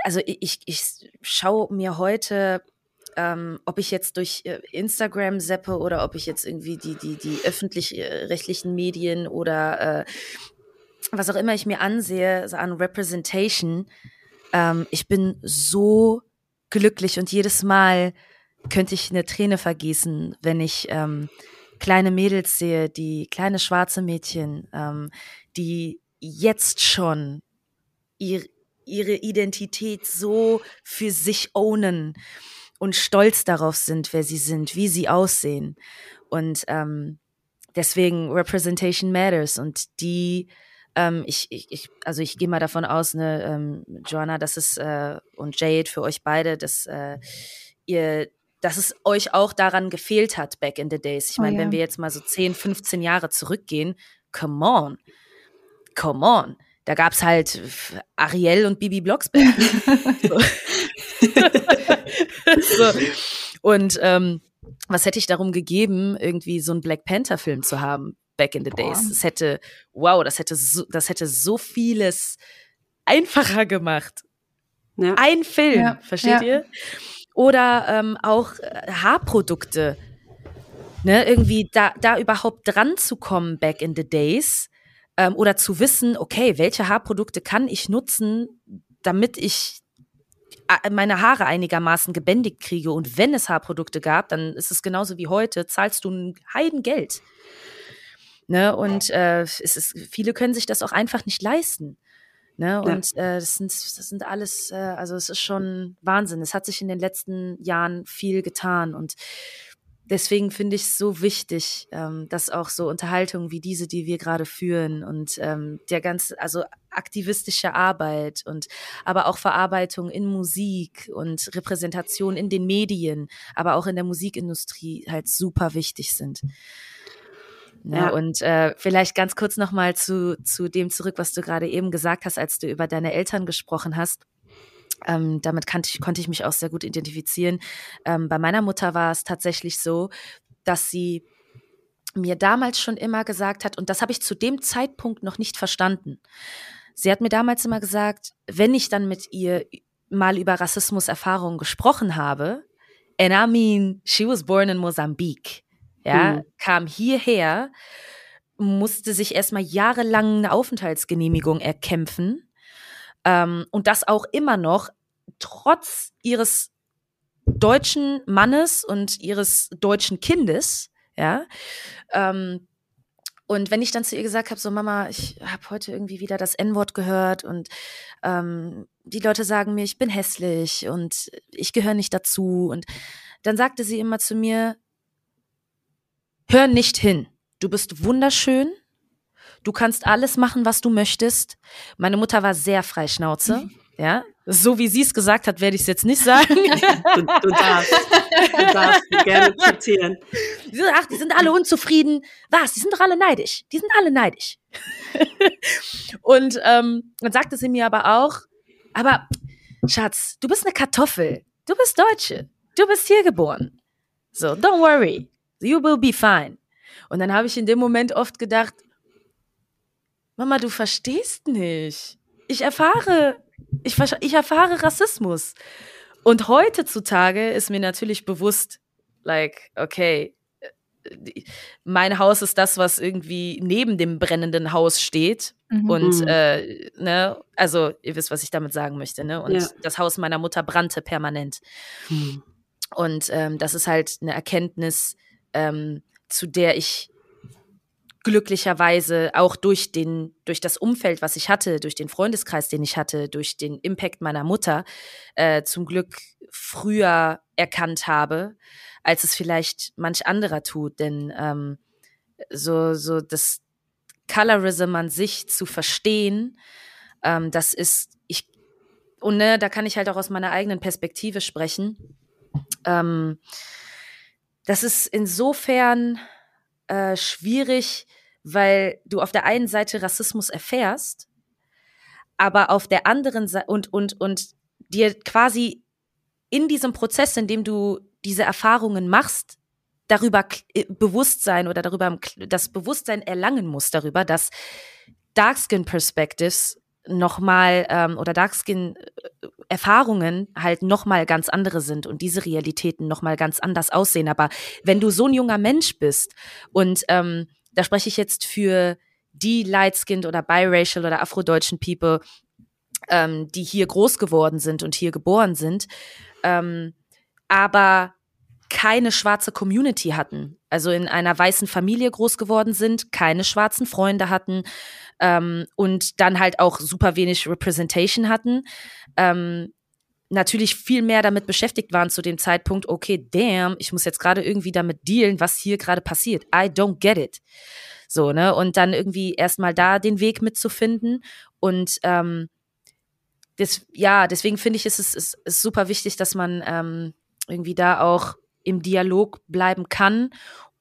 also ich, ich schaue mir heute ähm, ob ich jetzt durch äh, Instagram seppe oder ob ich jetzt irgendwie die, die, die öffentlich-rechtlichen Medien oder äh, was auch immer ich mir ansehe, so an Representation, ähm, ich bin so glücklich und jedes Mal könnte ich eine Träne vergießen, wenn ich ähm, kleine Mädels sehe, die kleine schwarze Mädchen, ähm, die jetzt schon ihr, ihre Identität so für sich ownen und stolz darauf sind, wer sie sind, wie sie aussehen. Und ähm, deswegen Representation matters und die ähm, ich, ich, also ich gehe mal davon aus, ne, ähm, Joanna, das ist äh, und Jade für euch beide, dass äh, ihr dass es euch auch daran gefehlt hat back in the days. Ich meine, oh, ja. wenn wir jetzt mal so 10, 15 Jahre zurückgehen, come on. Come on. Da gab es halt Ariel und Bibi Blocksberg. so. Und ähm, was hätte ich darum gegeben, irgendwie so einen Black Panther-Film zu haben? back in the days. Es hätte, wow, das hätte so, das hätte so vieles einfacher gemacht. Ja. Ein Film, ja. versteht ja. ihr? Oder ähm, auch äh, Haarprodukte. Ne, irgendwie da, da überhaupt dran zu kommen back in the days ähm, oder zu wissen, okay, welche Haarprodukte kann ich nutzen, damit ich äh, meine Haare einigermaßen gebändigt kriege. Und wenn es Haarprodukte gab, dann ist es genauso wie heute, zahlst du ein Heidengeld. Ne? Und äh, es ist, viele können sich das auch einfach nicht leisten. Ne? Und ja. äh, das, sind, das sind alles, äh, also es ist schon Wahnsinn. Es hat sich in den letzten Jahren viel getan und deswegen finde ich es so wichtig, ähm, dass auch so Unterhaltungen wie diese, die wir gerade führen und ähm, der ganze, also aktivistische Arbeit und aber auch Verarbeitung in Musik und Repräsentation in den Medien, aber auch in der Musikindustrie halt super wichtig sind. Ja, ja. Und äh, vielleicht ganz kurz nochmal zu, zu dem zurück, was du gerade eben gesagt hast, als du über deine Eltern gesprochen hast. Ähm, damit ich, konnte ich mich auch sehr gut identifizieren. Ähm, bei meiner Mutter war es tatsächlich so, dass sie mir damals schon immer gesagt hat, und das habe ich zu dem Zeitpunkt noch nicht verstanden. Sie hat mir damals immer gesagt, wenn ich dann mit ihr mal über Rassismus-Erfahrungen gesprochen habe, and I mean, she was born in Mosambik ja, mhm. kam hierher, musste sich erstmal jahrelang eine Aufenthaltsgenehmigung erkämpfen ähm, und das auch immer noch trotz ihres deutschen Mannes und ihres deutschen Kindes, ja. Ähm, und wenn ich dann zu ihr gesagt habe, so Mama, ich habe heute irgendwie wieder das N-Wort gehört und ähm, die Leute sagen mir, ich bin hässlich und ich gehöre nicht dazu. Und dann sagte sie immer zu mir, Hör nicht hin. Du bist wunderschön. Du kannst alles machen, was du möchtest. Meine Mutter war sehr freischnauze. Mhm. Ja, so wie sie es gesagt hat, werde ich es jetzt nicht sagen. du, du, darfst, du darfst gerne zitieren. Ach, die sind alle unzufrieden. Was? Die sind doch alle neidisch. Die sind alle neidisch. Und ähm, dann sagte sie mir aber auch, aber Schatz, du bist eine Kartoffel. Du bist Deutsche. Du bist hier geboren. So, don't worry. You will be fine. Und dann habe ich in dem Moment oft gedacht, Mama, du verstehst nicht. Ich erfahre, ich, ich erfahre Rassismus. Und heutzutage ist mir natürlich bewusst, like, okay, mein Haus ist das, was irgendwie neben dem brennenden Haus steht. Mhm. Und mhm. äh, ne, also ihr wisst, was ich damit sagen möchte, ne? Und ja. das Haus meiner Mutter brannte permanent. Mhm. Und ähm, das ist halt eine Erkenntnis, ähm, zu der ich glücklicherweise auch durch den, durch das Umfeld, was ich hatte, durch den Freundeskreis, den ich hatte, durch den Impact meiner Mutter, äh, zum Glück früher erkannt habe, als es vielleicht manch anderer tut. Denn ähm, so, so das Colorism an sich zu verstehen, ähm, das ist, ich, und ne, da kann ich halt auch aus meiner eigenen Perspektive sprechen. Ähm, das ist insofern äh, schwierig, weil du auf der einen Seite Rassismus erfährst, aber auf der anderen Seite und, und, und dir quasi in diesem Prozess, in dem du diese Erfahrungen machst, darüber äh, Bewusstsein oder darüber das Bewusstsein erlangen musst darüber, dass Darkskin Perspectives nochmal ähm, oder Darkskin äh, Erfahrungen halt nochmal ganz andere sind und diese Realitäten nochmal ganz anders aussehen. Aber wenn du so ein junger Mensch bist und ähm, da spreche ich jetzt für die light-skinned oder biracial oder afrodeutschen People, ähm, die hier groß geworden sind und hier geboren sind, ähm, aber keine schwarze Community hatten, also in einer weißen Familie groß geworden sind, keine schwarzen Freunde hatten ähm, und dann halt auch super wenig Representation hatten, ähm, natürlich viel mehr damit beschäftigt waren zu dem Zeitpunkt, okay, damn, ich muss jetzt gerade irgendwie damit dealen, was hier gerade passiert. I don't get it. So, ne? Und dann irgendwie erstmal da den Weg mitzufinden. Und ähm, das, ja, deswegen finde ich, ist es ist, ist super wichtig, dass man ähm, irgendwie da auch im Dialog bleiben kann,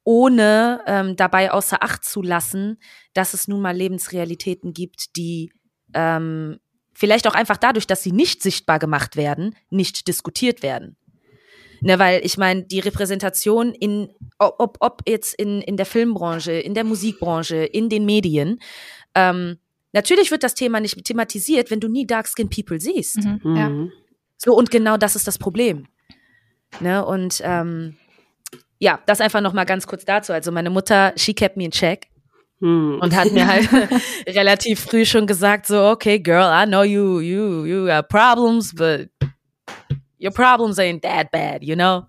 ohne ähm, dabei außer Acht zu lassen, dass es nun mal Lebensrealitäten gibt, die ähm, vielleicht auch einfach dadurch, dass sie nicht sichtbar gemacht werden, nicht diskutiert werden. Ne, weil ich meine, die Repräsentation in, ob, ob jetzt in, in der Filmbranche, in der Musikbranche, in den Medien, ähm, natürlich wird das Thema nicht thematisiert, wenn du nie Dark-Skinned People siehst. Mhm. Mhm. Ja. So, und genau das ist das Problem. Ne, und ähm, ja, das einfach noch mal ganz kurz dazu. Also meine Mutter, she kept me in check. Hm. Und hat mir halt relativ früh schon gesagt, so, okay, girl, I know you, you, you have problems, but your problems ain't that bad, you know?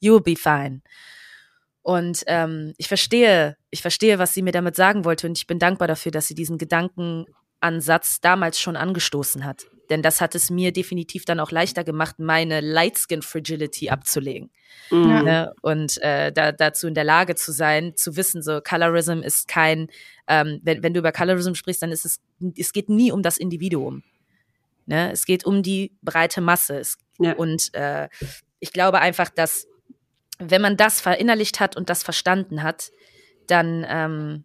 You'll be fine. Und ähm, ich verstehe, ich verstehe, was sie mir damit sagen wollte und ich bin dankbar dafür, dass sie diesen Gedankenansatz damals schon angestoßen hat. Denn das hat es mir definitiv dann auch leichter gemacht, meine Lightskin Fragility abzulegen. Mhm. Ne? Und äh, da, dazu in der Lage zu sein, zu wissen, so Colorism ist kein, ähm, wenn, wenn du über Colorism sprichst, dann ist es, es geht nie um das Individuum. Ne? Es geht um die breite Masse. Es, ja. Und äh, ich glaube einfach, dass wenn man das verinnerlicht hat und das verstanden hat, dann ähm,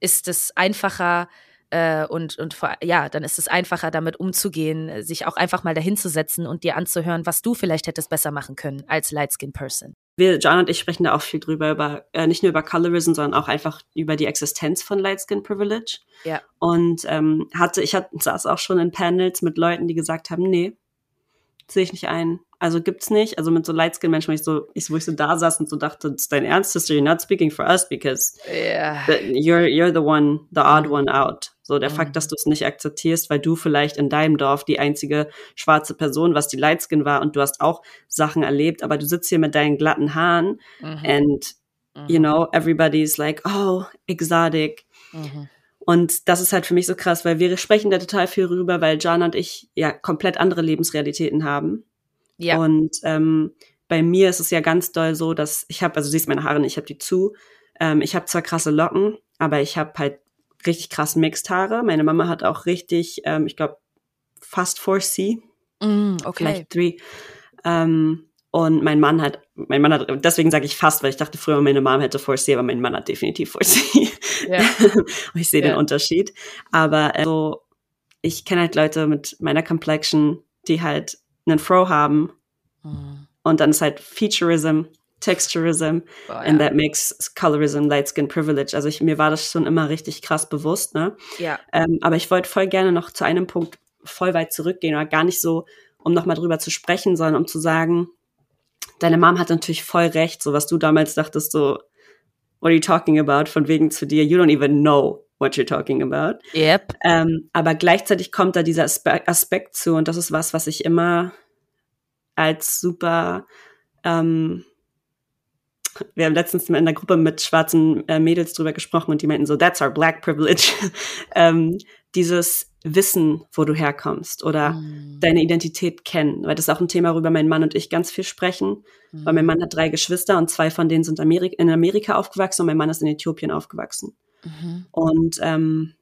ist es einfacher, äh, und, und ja, dann ist es einfacher, damit umzugehen, sich auch einfach mal dahinzusetzen und dir anzuhören, was du vielleicht hättest besser machen können als Lightskin Person. Wir, John und ich sprechen da auch viel drüber, über, äh, nicht nur über Colorism, sondern auch einfach über die Existenz von Lightskin Privilege. Ja. Und ähm, hatte, ich hatte, saß auch schon in Panels mit Leuten, die gesagt haben, nee, sehe ich nicht ein. Also gibt's nicht. Also mit so Lightskin Menschen, wo ich so, ich, wo ich so da saß und so dachte, das ist dein Ernst, Sister, you're not speaking for us because yeah. the, you're, you're the one, the odd one out. So der mhm. Fakt, dass du es nicht akzeptierst, weil du vielleicht in deinem Dorf die einzige schwarze Person, was die Lightskin war und du hast auch Sachen erlebt, aber du sitzt hier mit deinen glatten Haaren mhm. and you mhm. know, everybody's like, oh, exotic. Mhm. Und das ist halt für mich so krass, weil wir sprechen da total viel rüber, weil Jana und ich ja komplett andere Lebensrealitäten haben. Ja. Und ähm, bei mir ist es ja ganz doll so, dass ich habe, also du siehst meine Haare nicht, ich habe die zu. Ähm, ich habe zwar krasse Locken, aber ich habe halt richtig krass Mixed Haare. Meine Mama hat auch richtig, ähm, ich glaube, fast 4C. Mm, okay. Vielleicht 3. Ähm, und mein Mann hat, mein Mann hat, deswegen sage ich fast, weil ich dachte früher, meine Mom hätte 4C, aber mein Mann hat definitiv 4C. Ja. und ich sehe ja. den Unterschied. Aber äh, so, ich kenne halt Leute mit meiner Complexion, die halt einen Fro haben. Mhm. Und dann ist halt Featureism, Texturism, oh, ja. and that makes Colorism, Light Skin Privilege. Also ich, mir war das schon immer richtig krass bewusst, ne? Ja. Ähm, aber ich wollte voll gerne noch zu einem Punkt voll weit zurückgehen oder gar nicht so, um nochmal drüber zu sprechen, sondern um zu sagen, deine Mom hat natürlich voll recht, so was du damals dachtest, so, what are you talking about? Von wegen zu dir, you don't even know what you're talking about. Yep. Ähm, aber gleichzeitig kommt da dieser Aspe Aspekt zu und das ist was, was ich immer als super ähm, wir haben letztens in der Gruppe mit schwarzen äh, Mädels drüber gesprochen und die meinten so, that's our black privilege. ähm, dieses Wissen, wo du herkommst oder mm. deine Identität kennen, weil das ist auch ein Thema, worüber mein Mann und ich ganz viel sprechen, mm. weil mein Mann hat drei Geschwister und zwei von denen sind Amerik in Amerika aufgewachsen und mein Mann ist in Äthiopien aufgewachsen. Mhm. Und ähm,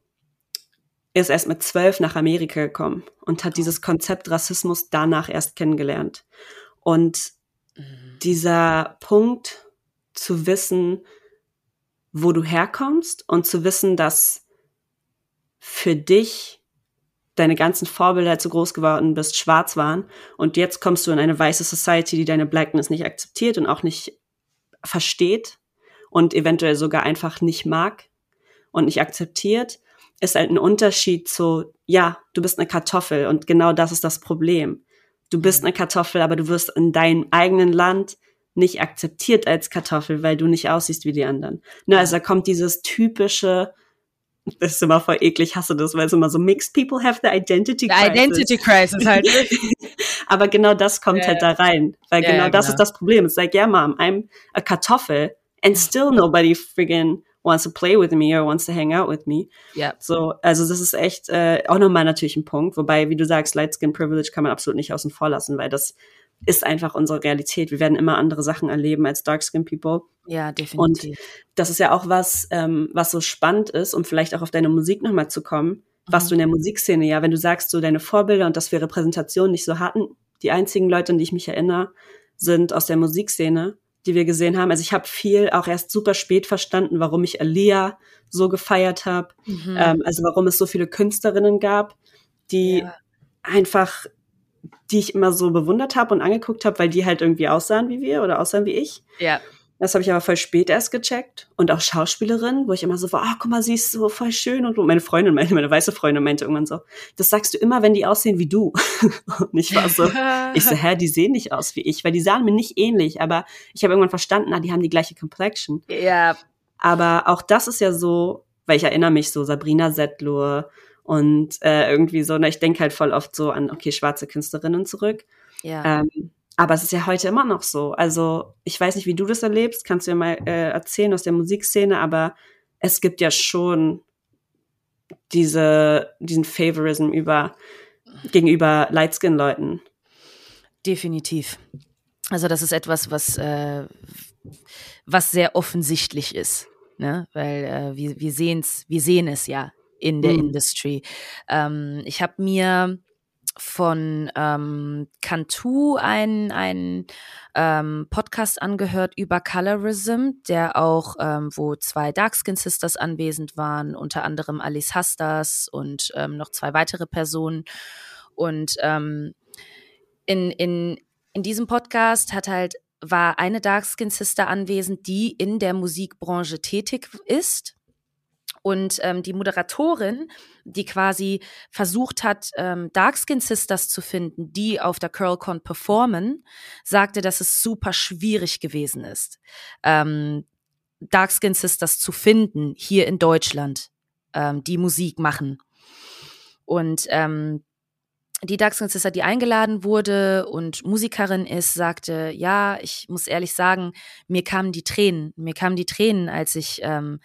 ist erst mit zwölf nach Amerika gekommen und hat oh. dieses Konzept Rassismus danach erst kennengelernt. Und mhm. dieser Punkt zu wissen, wo du herkommst und zu wissen, dass für dich deine ganzen Vorbilder, als du groß geworden bist, schwarz waren und jetzt kommst du in eine weiße Society, die deine Blackness nicht akzeptiert und auch nicht versteht und eventuell sogar einfach nicht mag und nicht akzeptiert, ist halt ein Unterschied zu, ja, du bist eine Kartoffel und genau das ist das Problem. Du bist mhm. eine Kartoffel, aber du wirst in deinem eigenen Land nicht akzeptiert als Kartoffel, weil du nicht aussiehst wie die anderen. Ne, also da kommt dieses typische, das ist immer voll eklig, hasse das, weil es immer so mixed people have the identity crisis. Identity crisis halt. Aber genau das kommt yeah. halt da rein, weil yeah, genau das genau. ist das Problem. It's like, yeah, mom, I'm a Kartoffel and still nobody friggin' wants to play with me or wants to hang out with me. Ja. So, also das ist echt äh, auch nochmal natürlich ein Punkt, wobei, wie du sagst, Light Skin Privilege kann man absolut nicht außen vor lassen, weil das ist einfach unsere Realität. Wir werden immer andere Sachen erleben als Dark Skin People. Ja, definitiv. Und das ist ja auch was, ähm, was so spannend ist, um vielleicht auch auf deine Musik nochmal zu kommen, was mhm. du in der Musikszene ja, wenn du sagst, so deine Vorbilder und dass wir Repräsentation nicht so hatten, die einzigen Leute, an die ich mich erinnere, sind aus der Musikszene, die wir gesehen haben. Also ich habe viel auch erst super spät verstanden, warum ich Alia so gefeiert habe. Mhm. Ähm, also warum es so viele Künstlerinnen gab, die ja. einfach die ich immer so bewundert habe und angeguckt habe, weil die halt irgendwie aussahen wie wir oder aussahen wie ich. Ja. Das habe ich aber voll spät erst gecheckt. Und auch Schauspielerin, wo ich immer so war, ah, guck mal, sie ist so voll schön. Und meine Freundin, meine, meine weiße Freundin meinte irgendwann so, das sagst du immer, wenn die aussehen wie du. und ich war so, ich so, hä, die sehen nicht aus wie ich, weil die sahen mir nicht ähnlich. Aber ich habe irgendwann verstanden, ah, die haben die gleiche Complexion. Ja. Aber auch das ist ja so, weil ich erinnere mich so, Sabrina Settlur, und äh, irgendwie so, na, ich denke halt voll oft so an, okay, schwarze Künstlerinnen zurück. Ja. Ähm, aber es ist ja heute immer noch so. Also ich weiß nicht, wie du das erlebst, kannst du ja mal äh, erzählen aus der Musikszene, aber es gibt ja schon diese, diesen Favorism über, gegenüber Lightskin-Leuten. Definitiv. Also das ist etwas, was, äh, was sehr offensichtlich ist. Ne? Weil äh, wir, wir, sehen's, wir sehen es ja in der mhm. Industry. Ähm, ich habe mir von ähm, Cantu einen, einen ähm, Podcast angehört über Colorism, der auch, ähm, wo zwei Darkskin Sisters anwesend waren, unter anderem Alice Hastas und ähm, noch zwei weitere Personen. Und ähm, in, in, in diesem Podcast hat halt war eine Darkskin Sister anwesend, die in der Musikbranche tätig ist und ähm, die Moderatorin, die quasi versucht hat, ähm, Darkskin Sisters zu finden, die auf der CurlCon performen, sagte, dass es super schwierig gewesen ist, ähm, Darkskin Sisters zu finden hier in Deutschland, ähm, die Musik machen. Und ähm, die Darkskin Sister, die eingeladen wurde und Musikerin ist, sagte, ja, ich muss ehrlich sagen, mir kamen die Tränen, mir kamen die Tränen, als ich, ähm,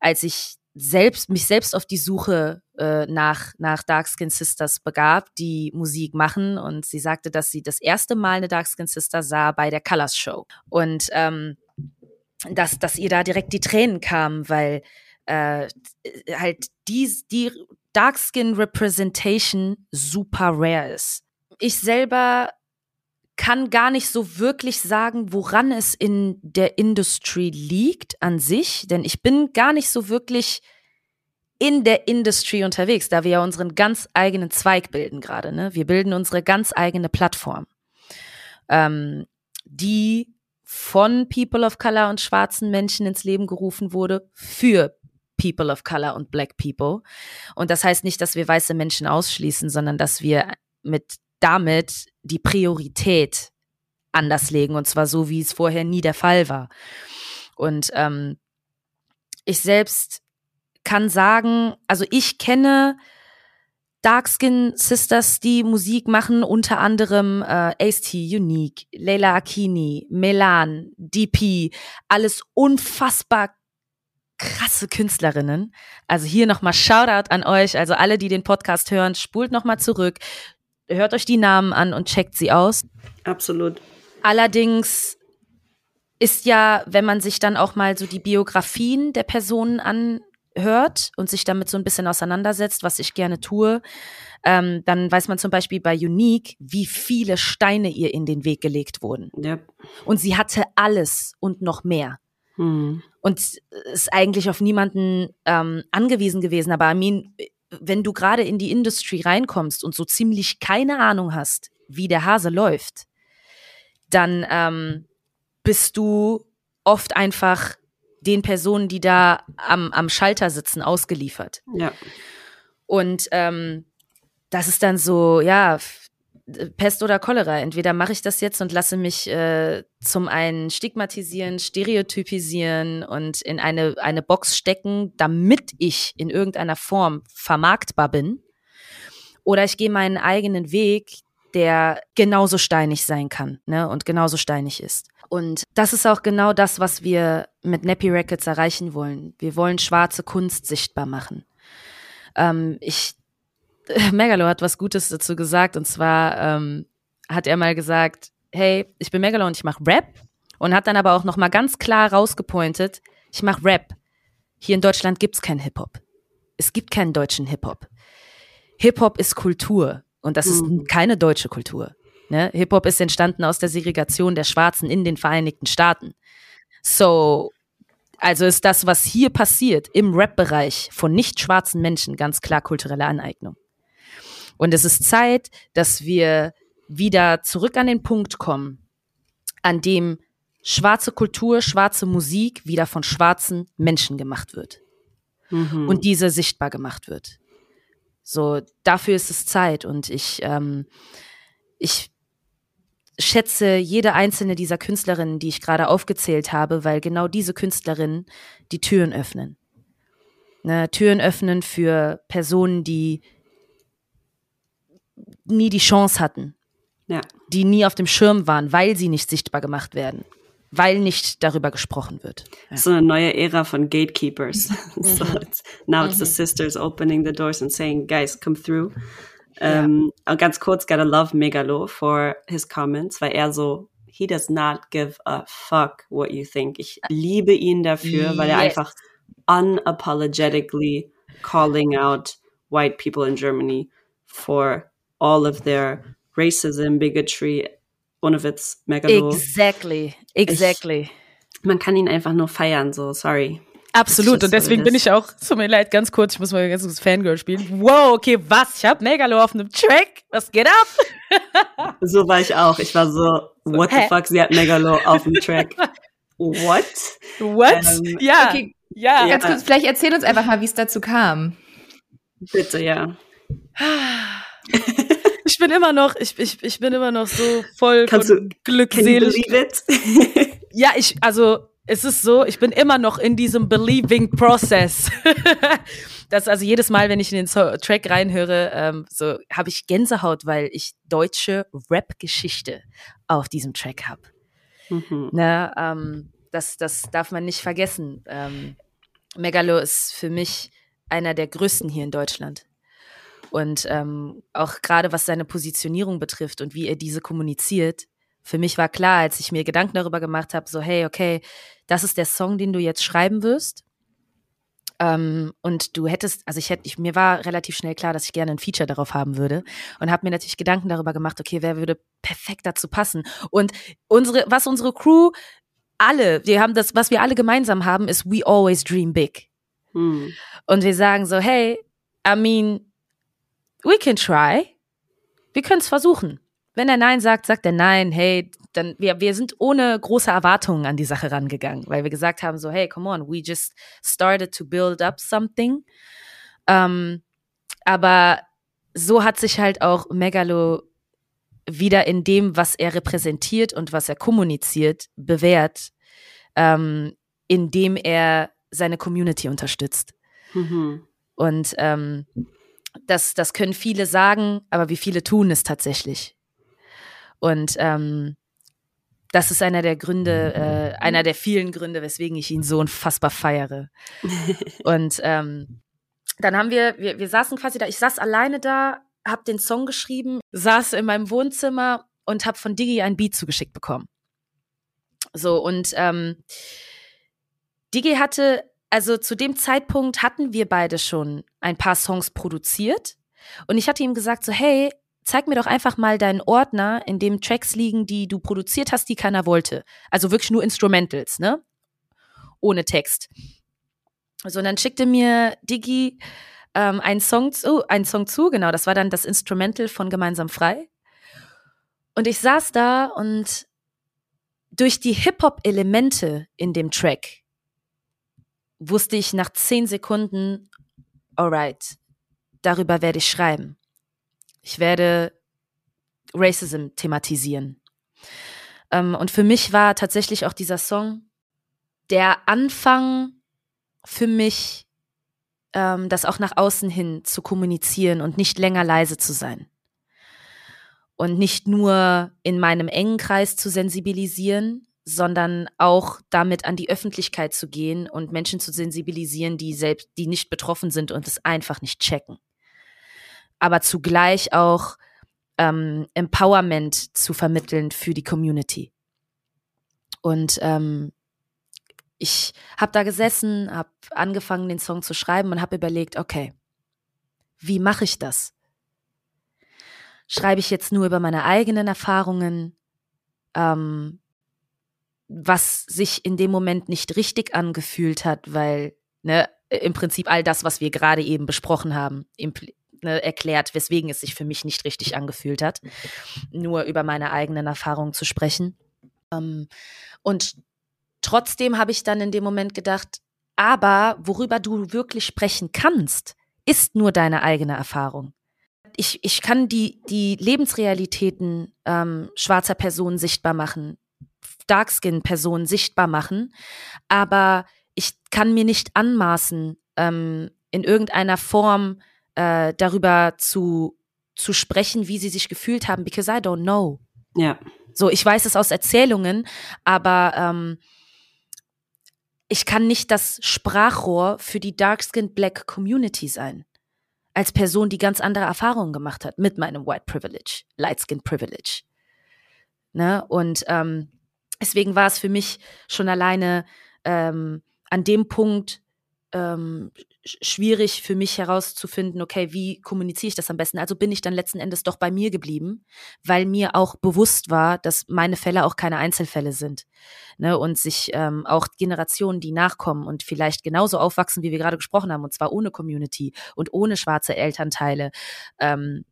als ich selbst, mich selbst auf die Suche äh, nach, nach Darkskin Sisters begab, die Musik machen. Und sie sagte, dass sie das erste Mal eine Darkskin Sister sah bei der Colors Show. Und ähm, dass, dass ihr da direkt die Tränen kamen, weil äh, halt die, die Darkskin Representation super rare ist. Ich selber kann gar nicht so wirklich sagen, woran es in der Industry liegt an sich, denn ich bin gar nicht so wirklich in der Industry unterwegs, da wir ja unseren ganz eigenen Zweig bilden gerade. Ne? Wir bilden unsere ganz eigene Plattform, ähm, die von People of Color und schwarzen Menschen ins Leben gerufen wurde für People of Color und Black People. Und das heißt nicht, dass wir weiße Menschen ausschließen, sondern dass wir mit damit die Priorität anders legen und zwar so, wie es vorher nie der Fall war. Und ähm, ich selbst kann sagen, also ich kenne Darkskin Sisters, die Musik machen, unter anderem äh, Ace-T, Unique, Leila Akini, Melan, DP, alles unfassbar krasse Künstlerinnen. Also hier nochmal Shoutout an euch, also alle, die den Podcast hören, spult nochmal zurück, hört euch die Namen an und checkt sie aus. Absolut. Allerdings ist ja, wenn man sich dann auch mal so die Biografien der Personen anhört und sich damit so ein bisschen auseinandersetzt, was ich gerne tue, ähm, dann weiß man zum Beispiel bei Unique, wie viele Steine ihr in den Weg gelegt wurden. Yep. Und sie hatte alles und noch mehr. Hm. Und ist eigentlich auf niemanden ähm, angewiesen gewesen. Aber I mean, wenn du gerade in die Industry reinkommst und so ziemlich keine Ahnung hast, wie der Hase läuft, dann ähm, bist du oft einfach den Personen, die da am, am Schalter sitzen, ausgeliefert. Ja. Und ähm, das ist dann so, ja, Pest oder Cholera. Entweder mache ich das jetzt und lasse mich äh, zum einen stigmatisieren, stereotypisieren und in eine, eine Box stecken, damit ich in irgendeiner Form vermarktbar bin. Oder ich gehe meinen eigenen Weg, der genauso steinig sein kann ne, und genauso steinig ist. Und das ist auch genau das, was wir mit Nappy Records erreichen wollen. Wir wollen schwarze Kunst sichtbar machen. Ähm, ich Megalo hat was Gutes dazu gesagt und zwar ähm, hat er mal gesagt, hey, ich bin Megalo und ich mache Rap und hat dann aber auch noch mal ganz klar rausgepointet, ich mache Rap. Hier in Deutschland gibt's keinen Hip-Hop. Es gibt keinen deutschen Hip-Hop. Hip-Hop ist Kultur und das mhm. ist keine deutsche Kultur. Ne? Hip-Hop ist entstanden aus der Segregation der Schwarzen in den Vereinigten Staaten. So, also ist das, was hier passiert im Rap-Bereich von nicht schwarzen Menschen, ganz klar kulturelle Aneignung. Und es ist Zeit, dass wir wieder zurück an den Punkt kommen, an dem schwarze Kultur, schwarze Musik wieder von schwarzen Menschen gemacht wird. Mhm. Und diese sichtbar gemacht wird. So, dafür ist es Zeit. Und ich, ähm, ich schätze jede einzelne dieser Künstlerinnen, die ich gerade aufgezählt habe, weil genau diese Künstlerinnen die Türen öffnen. Ne, Türen öffnen für Personen, die nie die Chance hatten. Ja. Die nie auf dem Schirm waren, weil sie nicht sichtbar gemacht werden. Weil nicht darüber gesprochen wird. Ja. So eine neue Ära von Gatekeepers. Mhm. so it's, now it's the mhm. sisters opening the doors and saying, guys, come through. Ja. Um, ganz kurz, gotta love Megalo for his comments, weil er so, he does not give a fuck what you think. Ich liebe ihn dafür, weil er einfach unapologetically calling out white people in Germany for all of their racism, bigotry, ohne Witz, Megalo. Exactly, exactly. Ich, man kann ihn einfach nur feiern, so, sorry. Absolut, und deswegen bin ich auch, tut mir leid, ganz kurz, ich muss mal ganz kurz Fangirl spielen. Wow, okay, was? Ich hab Megalo auf einem Track? Was geht ab? so war ich auch. Ich war so, what Hä? the fuck, sie hat Megalo auf dem Track. What? What? Ähm, ja. Okay, ja. Ganz kurz, vielleicht erzähl uns einfach mal, wie es dazu kam. Bitte, ja. ich bin immer noch, ich, ich, ich bin immer noch so voll Kannst von du, glückselig. ja, ich, also es ist so, ich bin immer noch in diesem Believing Process. das also jedes Mal, wenn ich in den so Track reinhöre, ähm, so habe ich Gänsehaut, weil ich deutsche Rap-Geschichte auf diesem Track habe. Mhm. Ne, ähm, das, das darf man nicht vergessen. Ähm, Megalo ist für mich einer der größten hier in Deutschland. Und ähm, auch gerade was seine Positionierung betrifft und wie er diese kommuniziert, für mich war klar, als ich mir Gedanken darüber gemacht habe, so hey, okay, das ist der Song, den du jetzt schreiben wirst. Ähm, und du hättest, also ich hätte, ich, mir war relativ schnell klar, dass ich gerne ein Feature darauf haben würde und habe mir natürlich Gedanken darüber gemacht, okay, wer würde perfekt dazu passen? Und unsere, was unsere Crew alle, wir haben das, was wir alle gemeinsam haben, ist we always dream big. Hm. Und wir sagen so, hey, I mean, we can try. Wir können es versuchen. Wenn er Nein sagt, sagt er Nein. Hey, dann wir, wir sind ohne große Erwartungen an die Sache rangegangen, weil wir gesagt haben so, hey, come on, we just started to build up something. Ähm, aber so hat sich halt auch Megalo wieder in dem, was er repräsentiert und was er kommuniziert, bewährt, ähm, indem er seine Community unterstützt. Mhm. Und ähm, das, das können viele sagen, aber wie viele tun es tatsächlich? Und ähm, das ist einer der Gründe, äh, einer der vielen Gründe, weswegen ich ihn so unfassbar feiere. Und ähm, dann haben wir, wir, wir saßen quasi da, ich saß alleine da, hab den Song geschrieben, saß in meinem Wohnzimmer und hab von Digi ein Beat zugeschickt bekommen. So, und ähm, Digi hatte also zu dem Zeitpunkt hatten wir beide schon ein paar Songs produziert. Und ich hatte ihm gesagt, so, hey, zeig mir doch einfach mal deinen Ordner, in dem Tracks liegen, die du produziert hast, die keiner wollte. Also wirklich nur Instrumentals, ne? Ohne Text. So, und dann schickte mir Digi ähm, einen Song zu, einen Song zu, genau, das war dann das Instrumental von Gemeinsam Frei. Und ich saß da und durch die Hip-Hop-Elemente in dem Track wusste ich nach zehn Sekunden, alright, darüber werde ich schreiben. Ich werde Racism thematisieren. Ähm, und für mich war tatsächlich auch dieser Song der Anfang für mich, ähm, das auch nach außen hin zu kommunizieren und nicht länger leise zu sein. Und nicht nur in meinem engen Kreis zu sensibilisieren, sondern auch damit an die Öffentlichkeit zu gehen und Menschen zu sensibilisieren, die selbst, die nicht betroffen sind und es einfach nicht checken. Aber zugleich auch ähm, Empowerment zu vermitteln für die Community. Und ähm, ich habe da gesessen, habe angefangen, den Song zu schreiben und habe überlegt, okay, wie mache ich das? Schreibe ich jetzt nur über meine eigenen Erfahrungen? Ähm, was sich in dem Moment nicht richtig angefühlt hat, weil ne, im Prinzip all das, was wir gerade eben besprochen haben, ne, erklärt, weswegen es sich für mich nicht richtig angefühlt hat, nur über meine eigenen Erfahrungen zu sprechen. Ähm, und trotzdem habe ich dann in dem Moment gedacht, aber worüber du wirklich sprechen kannst, ist nur deine eigene Erfahrung. Ich, ich kann die, die Lebensrealitäten ähm, schwarzer Personen sichtbar machen, Darkskin-Personen sichtbar machen, aber ich kann mir nicht anmaßen, ähm, in irgendeiner Form äh, darüber zu, zu sprechen, wie sie sich gefühlt haben, because I don't know. Ja. So, ich weiß es aus Erzählungen, aber ähm, ich kann nicht das Sprachrohr für die Dark-Skinned Black Community sein. Als Person, die ganz andere Erfahrungen gemacht hat mit meinem White Privilege, Light Skin Privilege. Ne? Und ähm, Deswegen war es für mich schon alleine ähm, an dem Punkt ähm, schwierig für mich herauszufinden, okay, wie kommuniziere ich das am besten? Also bin ich dann letzten Endes doch bei mir geblieben, weil mir auch bewusst war, dass meine Fälle auch keine Einzelfälle sind. Ne? Und sich ähm, auch Generationen, die nachkommen und vielleicht genauso aufwachsen, wie wir gerade gesprochen haben, und zwar ohne Community und ohne schwarze Elternteile, ähm,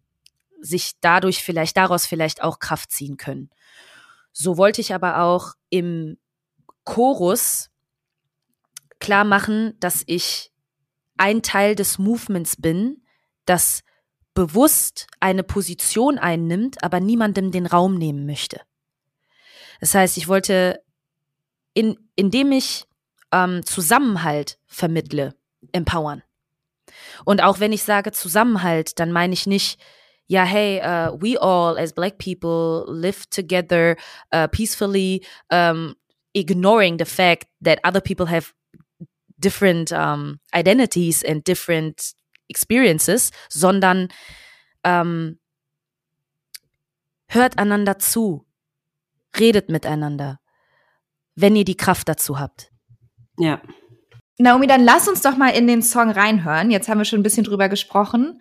sich dadurch vielleicht, daraus vielleicht auch Kraft ziehen können. So wollte ich aber auch im Chorus klar machen, dass ich ein Teil des Movements bin, das bewusst eine Position einnimmt, aber niemandem den Raum nehmen möchte. Das heißt, ich wollte, in, indem ich ähm, Zusammenhalt vermittle, empowern. Und auch wenn ich sage Zusammenhalt, dann meine ich nicht, yeah, hey, uh, we all as Black people live together uh, peacefully, um, ignoring the fact that other people have different um, identities and different experiences, sondern um, hört einander zu, redet miteinander, wenn ihr die Kraft dazu habt. Ja. Naomi, dann lass uns doch mal in den Song reinhören. Jetzt haben wir schon ein bisschen drüber gesprochen.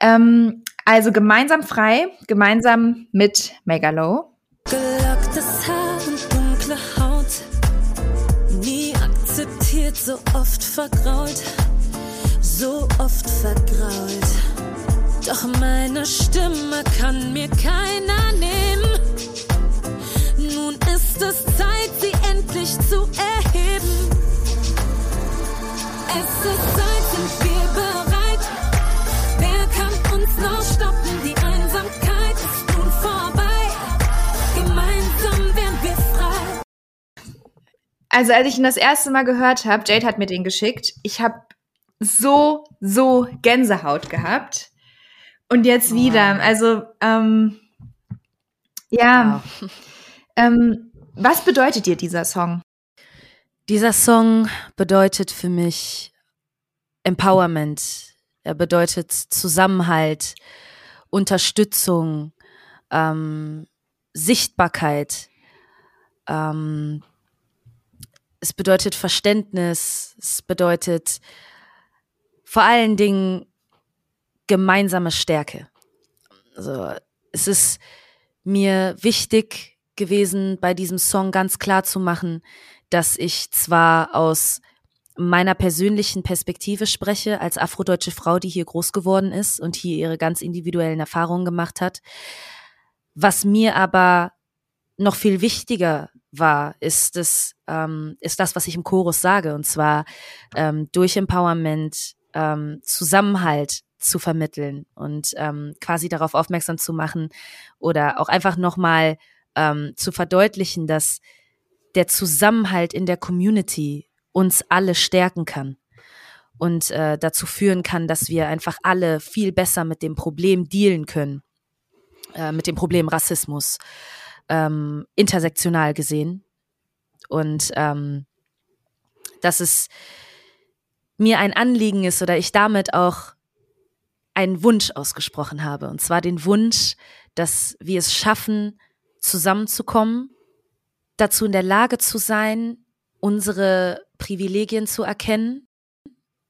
Ähm, also gemeinsam frei, gemeinsam mit Megalo. Gelocktes Haar und dunkle Haut, nie akzeptiert, so oft vergrault, so oft vergrault. Doch meine Stimme kann mir keiner nehmen. Nun ist es Zeit, sie endlich zu erheben. Es ist Zeit, sind wir bereit uns noch stoppen. Die Einsamkeit ist nun vorbei. Gemeinsam werden wir frei. Also als ich ihn das erste Mal gehört habe, Jade hat mir den geschickt, ich habe so, so Gänsehaut gehabt. Und jetzt oh. wieder. Also, ähm, ja. Wow. Ähm, was bedeutet dir dieser Song? Dieser Song bedeutet für mich Empowerment. Er bedeutet Zusammenhalt, Unterstützung, ähm, Sichtbarkeit. Ähm, es bedeutet Verständnis. Es bedeutet vor allen Dingen gemeinsame Stärke. Also es ist mir wichtig gewesen, bei diesem Song ganz klar zu machen, dass ich zwar aus meiner persönlichen Perspektive spreche, als afrodeutsche Frau, die hier groß geworden ist und hier ihre ganz individuellen Erfahrungen gemacht hat. Was mir aber noch viel wichtiger war, ist es, ähm, ist das, was ich im Chorus sage, und zwar ähm, durch Empowerment, ähm, Zusammenhalt zu vermitteln und ähm, quasi darauf aufmerksam zu machen oder auch einfach nochmal ähm, zu verdeutlichen, dass der Zusammenhalt in der Community uns alle stärken kann und äh, dazu führen kann, dass wir einfach alle viel besser mit dem Problem dealen können, äh, mit dem Problem Rassismus, ähm, intersektional gesehen. Und ähm, dass es mir ein Anliegen ist oder ich damit auch einen Wunsch ausgesprochen habe. Und zwar den Wunsch, dass wir es schaffen, zusammenzukommen, dazu in der Lage zu sein, unsere Privilegien zu erkennen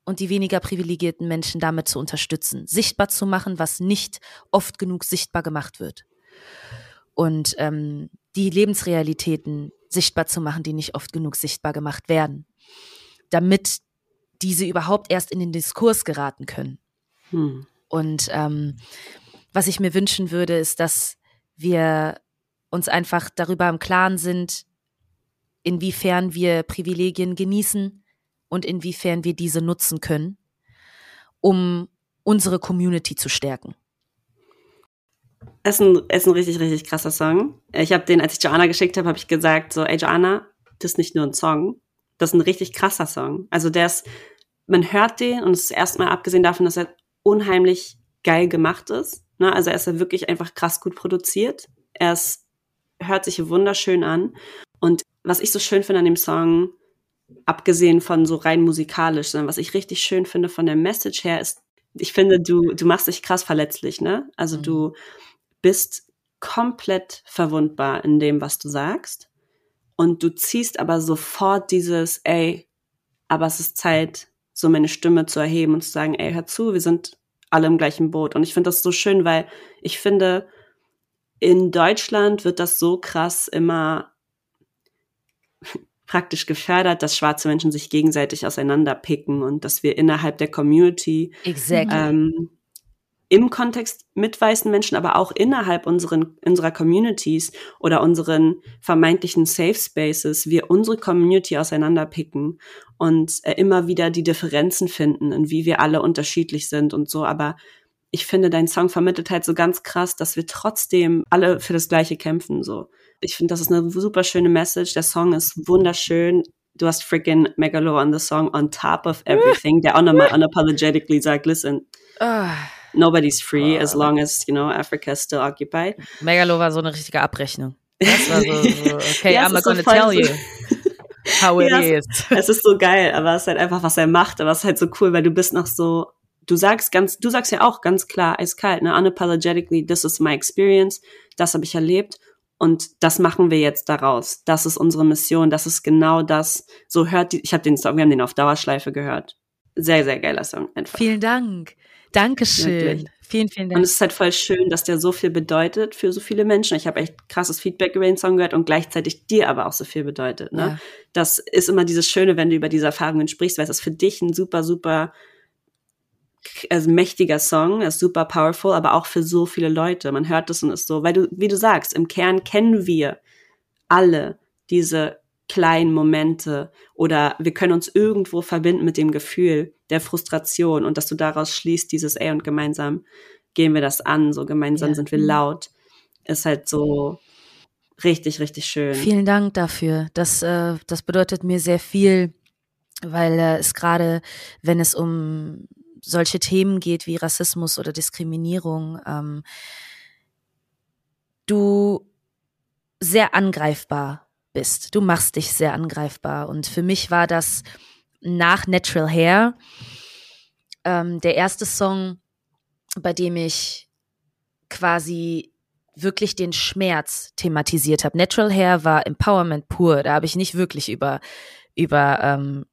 und die weniger privilegierten Menschen damit zu unterstützen, sichtbar zu machen, was nicht oft genug sichtbar gemacht wird. Und ähm, die Lebensrealitäten sichtbar zu machen, die nicht oft genug sichtbar gemacht werden, damit diese überhaupt erst in den Diskurs geraten können. Hm. Und ähm, was ich mir wünschen würde, ist, dass wir uns einfach darüber im Klaren sind, inwiefern wir Privilegien genießen und inwiefern wir diese nutzen können, um unsere Community zu stärken. Es ist ein, ist ein richtig, richtig krasser Song. Ich habe den, als ich Joanna geschickt habe, habe ich gesagt, so, ey Joanna, das ist nicht nur ein Song, das ist ein richtig krasser Song. Also der ist, man hört den und es ist erstmal abgesehen davon, dass er unheimlich geil gemacht ist. Ne? Also er ist ja wirklich einfach krass gut produziert. Er ist, hört sich wunderschön an. Und was ich so schön finde an dem Song, abgesehen von so rein musikalisch, sondern was ich richtig schön finde von der Message her, ist, ich finde, du, du machst dich krass verletzlich, ne? Also mhm. du bist komplett verwundbar in dem, was du sagst. Und du ziehst aber sofort dieses, ey, aber es ist Zeit, so meine Stimme zu erheben und zu sagen, ey, hör zu, wir sind alle im gleichen Boot. Und ich finde das so schön, weil ich finde, in Deutschland wird das so krass immer praktisch gefördert, dass schwarze Menschen sich gegenseitig auseinanderpicken und dass wir innerhalb der Community exactly. ähm, im Kontext mit weißen Menschen, aber auch innerhalb unseren, unserer Communities oder unseren vermeintlichen Safe Spaces, wir unsere Community auseinanderpicken und äh, immer wieder die Differenzen finden, in wie wir alle unterschiedlich sind und so. Aber ich finde, dein Song vermittelt halt so ganz krass, dass wir trotzdem alle für das Gleiche kämpfen, so. Ich finde, das ist eine super schöne Message. Der Song ist wunderschön. Du hast freaking Megalo on the Song on top of everything, der auch nochmal unapologetically sagt, listen, uh, nobody's free as long as, you know, Africa is still occupied. Megalo war so eine richtige Abrechnung. Das war so, so okay, ja, I'm not gonna so tell you. How it ja, is. Es ist so geil, aber es ist halt einfach, was er macht, aber es ist halt so cool, weil du bist noch so, du sagst ganz, du sagst ja auch ganz klar, eiskalt, ne, unapologetically, this is my experience, das habe ich erlebt und das machen wir jetzt daraus. Das ist unsere Mission. Das ist genau das. So hört die. Ich habe den Song, wir haben den auf Dauerschleife gehört. Sehr, sehr geiler Song. Einfach. Vielen Dank. Dankeschön. Wirklich. Vielen, vielen Dank. Und es ist halt voll schön, dass der so viel bedeutet für so viele Menschen. Ich habe echt krasses Feedback über den Song gehört und gleichzeitig dir aber auch so viel bedeutet. Ne? Ja. Das ist immer dieses Schöne, wenn du über diese Erfahrungen sprichst, weil es ist für dich ein super, super also mächtiger Song, ist super powerful, aber auch für so viele Leute. Man hört es und ist so, weil du, wie du sagst, im Kern kennen wir alle diese kleinen Momente oder wir können uns irgendwo verbinden mit dem Gefühl der Frustration und dass du daraus schließt dieses ey und gemeinsam gehen wir das an, so gemeinsam ja. sind wir laut, ist halt so richtig, richtig schön. Vielen Dank dafür. Das, äh, das bedeutet mir sehr viel, weil äh, es gerade, wenn es um solche Themen geht wie Rassismus oder Diskriminierung, ähm, du sehr angreifbar bist. Du machst dich sehr angreifbar. Und für mich war das nach Natural Hair ähm, der erste Song, bei dem ich quasi wirklich den Schmerz thematisiert habe. Natural Hair war Empowerment pur. Da habe ich nicht wirklich über, über ähm,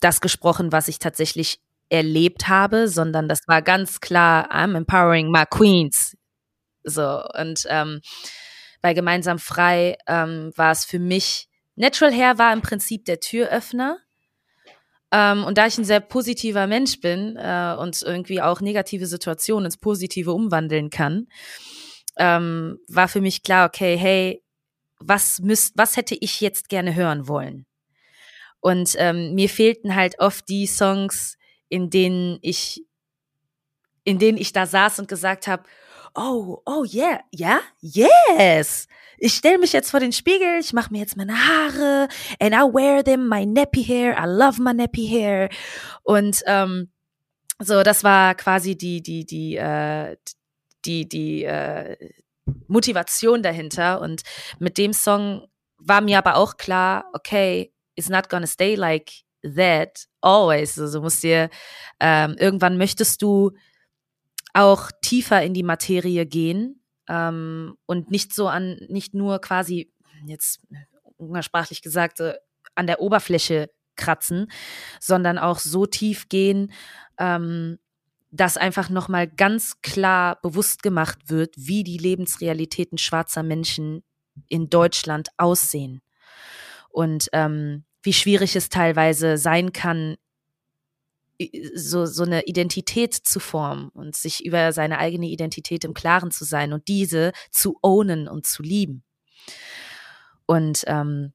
das gesprochen, was ich tatsächlich erlebt habe, sondern das war ganz klar, I'm empowering my queens. So, und ähm, bei Gemeinsam Frei ähm, war es für mich, Natural Hair war im Prinzip der Türöffner. Ähm, und da ich ein sehr positiver Mensch bin äh, und irgendwie auch negative Situationen ins Positive umwandeln kann, ähm, war für mich klar, okay, hey, was müsst, was hätte ich jetzt gerne hören wollen? Und ähm, mir fehlten halt oft die Songs, in denen ich, in denen ich da saß und gesagt habe, oh, oh yeah, ja, yes. Ich stelle mich jetzt vor den Spiegel, ich mache mir jetzt meine Haare and I wear them, my nappy hair, I love my nappy hair. Und ähm, so, das war quasi die, die, die, äh, die, die äh, Motivation dahinter. Und mit dem Song war mir aber auch klar, okay, it's not gonna stay like that always. Also musst dir ähm, irgendwann möchtest du auch tiefer in die Materie gehen ähm, und nicht so an, nicht nur quasi jetzt umgangssprachlich gesagt äh, an der Oberfläche kratzen, sondern auch so tief gehen, ähm, dass einfach nochmal ganz klar bewusst gemacht wird, wie die Lebensrealitäten schwarzer Menschen in Deutschland aussehen. Und ähm, wie schwierig es teilweise sein kann, so, so eine Identität zu formen und sich über seine eigene Identität im Klaren zu sein und diese zu ownen und zu lieben. Und ähm,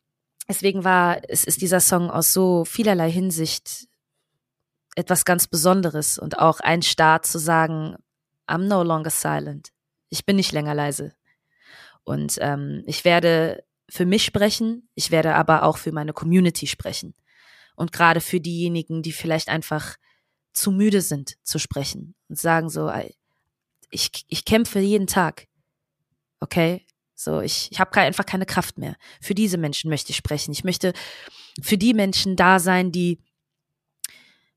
deswegen war, es ist dieser Song aus so vielerlei Hinsicht etwas ganz Besonderes und auch ein Start zu sagen, I'm no longer silent. Ich bin nicht länger leise. Und ähm, ich werde für mich sprechen, ich werde aber auch für meine Community sprechen. Und gerade für diejenigen, die vielleicht einfach zu müde sind zu sprechen und sagen so, ich, ich kämpfe jeden Tag. Okay? So, ich, ich habe einfach keine Kraft mehr. Für diese Menschen möchte ich sprechen. Ich möchte für die Menschen da sein, die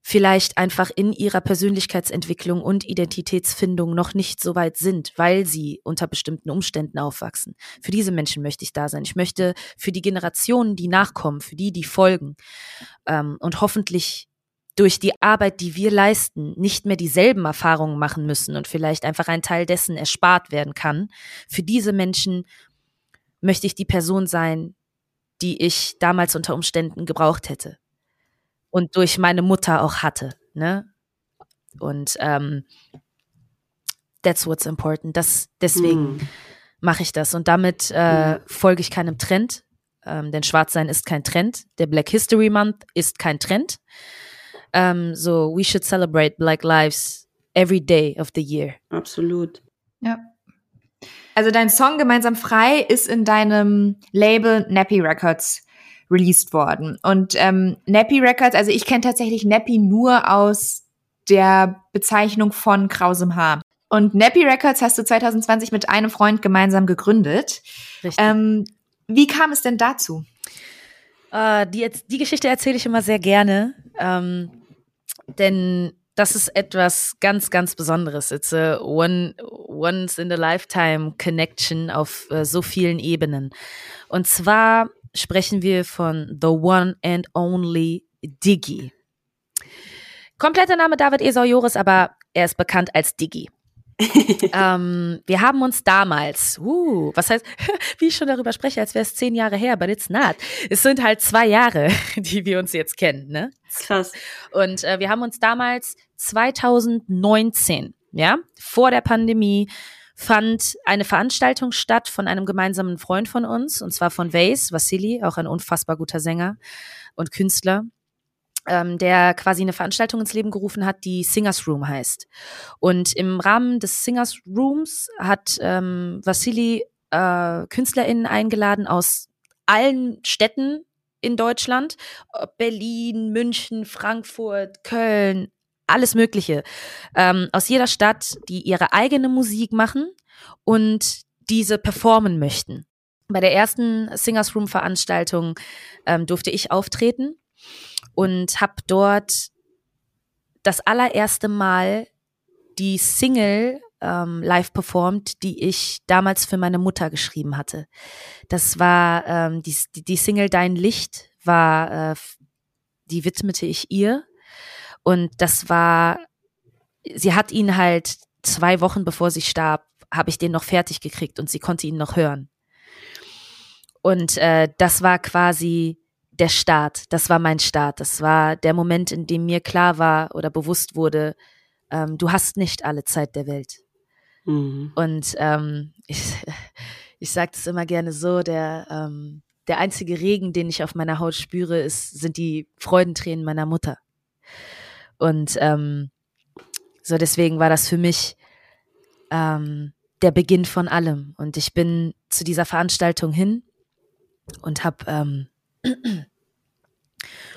vielleicht einfach in ihrer Persönlichkeitsentwicklung und Identitätsfindung noch nicht so weit sind, weil sie unter bestimmten Umständen aufwachsen. Für diese Menschen möchte ich da sein. Ich möchte für die Generationen, die nachkommen, für die, die folgen ähm, und hoffentlich durch die Arbeit, die wir leisten, nicht mehr dieselben Erfahrungen machen müssen und vielleicht einfach ein Teil dessen erspart werden kann. Für diese Menschen möchte ich die Person sein, die ich damals unter Umständen gebraucht hätte und durch meine Mutter auch hatte. Ne? Und ähm, that's what's important. Das, deswegen mm. mache ich das. Und damit äh, mm. folge ich keinem Trend. Ähm, denn Schwarzsein ist kein Trend. Der Black History Month ist kein Trend. Um, so we should celebrate Black Lives every day of the year. Absolut. Ja. Also dein Song Gemeinsam frei ist in deinem Label Nappy Records released worden. Und ähm, Nappy Records, also ich kenne tatsächlich Nappy nur aus der Bezeichnung von krausem Haar. Und Nappy Records hast du 2020 mit einem Freund gemeinsam gegründet. Richtig. Ähm, wie kam es denn dazu? Uh, die, die Geschichte erzähle ich immer sehr gerne, ähm, denn das ist etwas ganz, ganz Besonderes. It's a one, once in a lifetime connection auf uh, so vielen Ebenen. Und zwar sprechen wir von The One and Only Diggy. Kompletter Name David Esau Joris, aber er ist bekannt als Diggy. ähm, wir haben uns damals, uh, was heißt, wie ich schon darüber spreche, als wäre es zehn Jahre her, but it's not. Es sind halt zwei Jahre, die wir uns jetzt kennen, ne? Krass. Und äh, wir haben uns damals 2019, ja, vor der Pandemie, fand eine Veranstaltung statt von einem gemeinsamen Freund von uns, und zwar von Vase, Vassili, auch ein unfassbar guter Sänger und Künstler, ähm, der quasi eine Veranstaltung ins Leben gerufen hat, die Singers Room heißt. Und im Rahmen des Singers Rooms hat ähm, Vassili äh, KünstlerInnen eingeladen aus allen Städten in Deutschland. Berlin, München, Frankfurt, Köln, alles Mögliche. Ähm, aus jeder Stadt, die ihre eigene Musik machen und diese performen möchten. Bei der ersten Singers Room Veranstaltung ähm, durfte ich auftreten und habe dort das allererste Mal die Single ähm, live performt, die ich damals für meine Mutter geschrieben hatte. Das war ähm, die, die Single Dein Licht war, äh, die widmete ich ihr. Und das war, sie hat ihn halt zwei Wochen bevor sie starb, habe ich den noch fertig gekriegt und sie konnte ihn noch hören. Und äh, das war quasi der Start. Das war mein Start. Das war der Moment, in dem mir klar war oder bewusst wurde, ähm, du hast nicht alle Zeit der Welt. Mhm. Und ähm, ich, ich sage das immer gerne so, der, ähm, der einzige Regen, den ich auf meiner Haut spüre, ist, sind die Freudentränen meiner Mutter. Und ähm, so deswegen war das für mich ähm, der Beginn von allem. Und ich bin zu dieser Veranstaltung hin und habe ähm,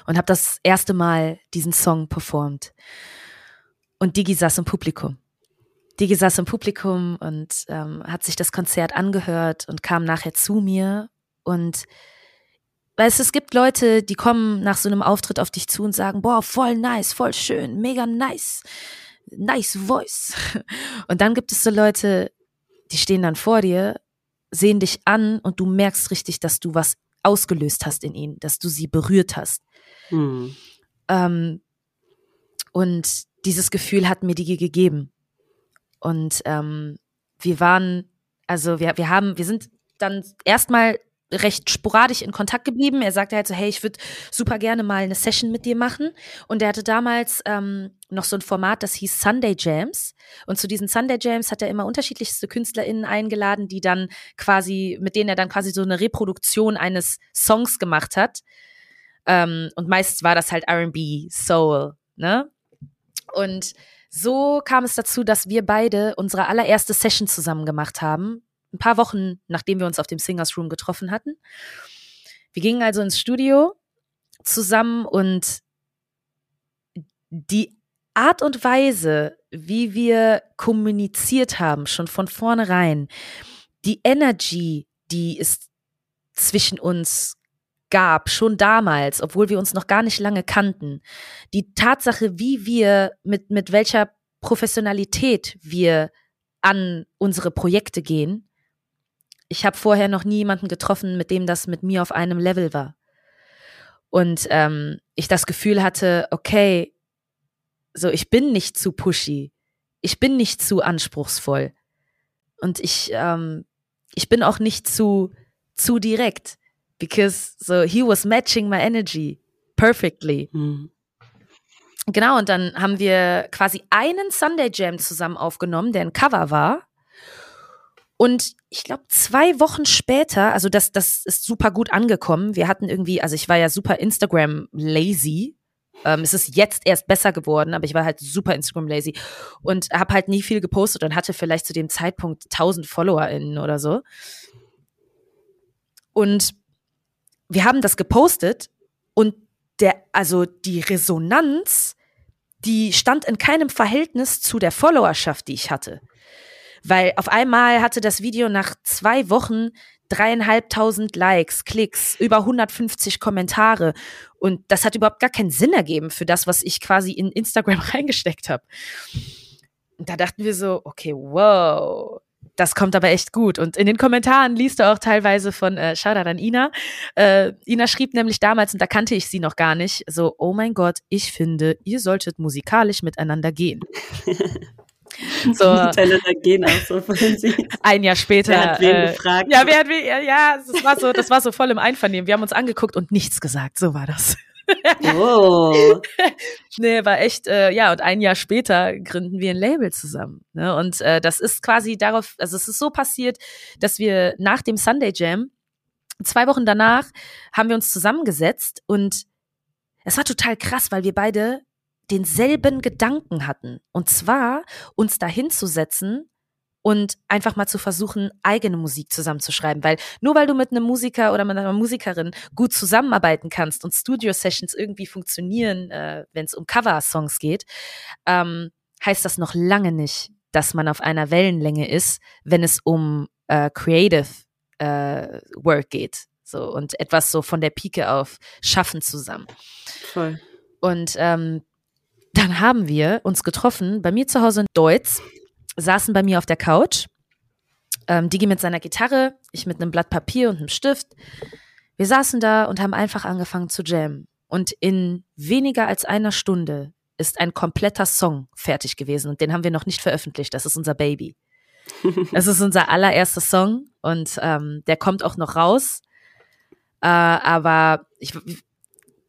und habe das erste Mal diesen Song performt. Und Digi saß im Publikum. Digi saß im Publikum und ähm, hat sich das Konzert angehört und kam nachher zu mir und Weißt du, es gibt Leute, die kommen nach so einem Auftritt auf dich zu und sagen, boah, voll nice, voll schön, mega nice, nice voice. Und dann gibt es so Leute, die stehen dann vor dir, sehen dich an und du merkst richtig, dass du was ausgelöst hast in ihnen, dass du sie berührt hast. Hm. Ähm, und dieses Gefühl hat mir die gegeben. Und ähm, wir waren, also wir, wir haben, wir sind dann erstmal recht sporadisch in Kontakt geblieben. Er sagte halt so, hey, ich würde super gerne mal eine Session mit dir machen. Und er hatte damals ähm, noch so ein Format, das hieß Sunday Jams. Und zu diesen Sunday Jams hat er immer unterschiedlichste KünstlerInnen eingeladen, die dann quasi, mit denen er dann quasi so eine Reproduktion eines Songs gemacht hat. Ähm, und meist war das halt RB, Soul, ne? Und so kam es dazu, dass wir beide unsere allererste Session zusammen gemacht haben ein paar Wochen, nachdem wir uns auf dem Singers Room getroffen hatten. Wir gingen also ins Studio zusammen und die Art und Weise, wie wir kommuniziert haben, schon von vornherein, die Energy, die es zwischen uns gab, schon damals, obwohl wir uns noch gar nicht lange kannten, die Tatsache, wie wir, mit, mit welcher Professionalität wir an unsere Projekte gehen, ich habe vorher noch nie jemanden getroffen, mit dem das mit mir auf einem Level war. Und ähm, ich das Gefühl hatte, okay, so ich bin nicht zu pushy, ich bin nicht zu anspruchsvoll und ich ähm, ich bin auch nicht zu zu direkt, because so he was matching my energy perfectly. Mhm. Genau, und dann haben wir quasi einen Sunday Jam zusammen aufgenommen, der ein Cover war. Und ich glaube, zwei Wochen später, also das, das ist super gut angekommen. Wir hatten irgendwie, also ich war ja super Instagram lazy. Ähm, es ist jetzt erst besser geworden, aber ich war halt super Instagram lazy und habe halt nie viel gepostet und hatte vielleicht zu dem Zeitpunkt 1000 FollowerInnen oder so. Und wir haben das gepostet und der, also die Resonanz, die stand in keinem Verhältnis zu der Followerschaft, die ich hatte. Weil auf einmal hatte das Video nach zwei Wochen dreieinhalbtausend Likes, Klicks, über 150 Kommentare. Und das hat überhaupt gar keinen Sinn ergeben für das, was ich quasi in Instagram reingesteckt habe. Und da dachten wir so, okay, wow, das kommt aber echt gut. Und in den Kommentaren liest du auch teilweise von, äh, Shoutout an Ina. Äh, Ina schrieb nämlich damals, und da kannte ich sie noch gar nicht, so, oh mein Gott, ich finde, ihr solltet musikalisch miteinander gehen. So, Miteinander gehen auch so. Ein Jahr später. Wer hat wen äh, gefragt? Ja, wer hat wen, ja, ja, das war so, das war so voll im Einvernehmen. Wir haben uns angeguckt und nichts gesagt. So war das. Oh. nee, war echt, äh, ja, und ein Jahr später gründen wir ein Label zusammen. Ne? Und äh, das ist quasi darauf, also es ist so passiert, dass wir nach dem Sunday Jam, zwei Wochen danach, haben wir uns zusammengesetzt und es war total krass, weil wir beide denselben Gedanken hatten. Und zwar uns dahinzusetzen und einfach mal zu versuchen, eigene Musik zusammenzuschreiben. Weil nur weil du mit einem Musiker oder mit einer Musikerin gut zusammenarbeiten kannst und Studio-Sessions irgendwie funktionieren, äh, wenn es um Cover-Songs geht, ähm, heißt das noch lange nicht, dass man auf einer Wellenlänge ist, wenn es um äh, Creative äh, Work geht. So und etwas so von der Pike auf schaffen zusammen. Voll. Und ähm, dann haben wir uns getroffen bei mir zu Hause in Deutz, saßen bei mir auf der Couch, ähm, Digi mit seiner Gitarre, ich mit einem Blatt Papier und einem Stift. Wir saßen da und haben einfach angefangen zu jammen. Und in weniger als einer Stunde ist ein kompletter Song fertig gewesen und den haben wir noch nicht veröffentlicht. Das ist unser Baby. Das ist unser allererster Song und ähm, der kommt auch noch raus. Äh, aber ich,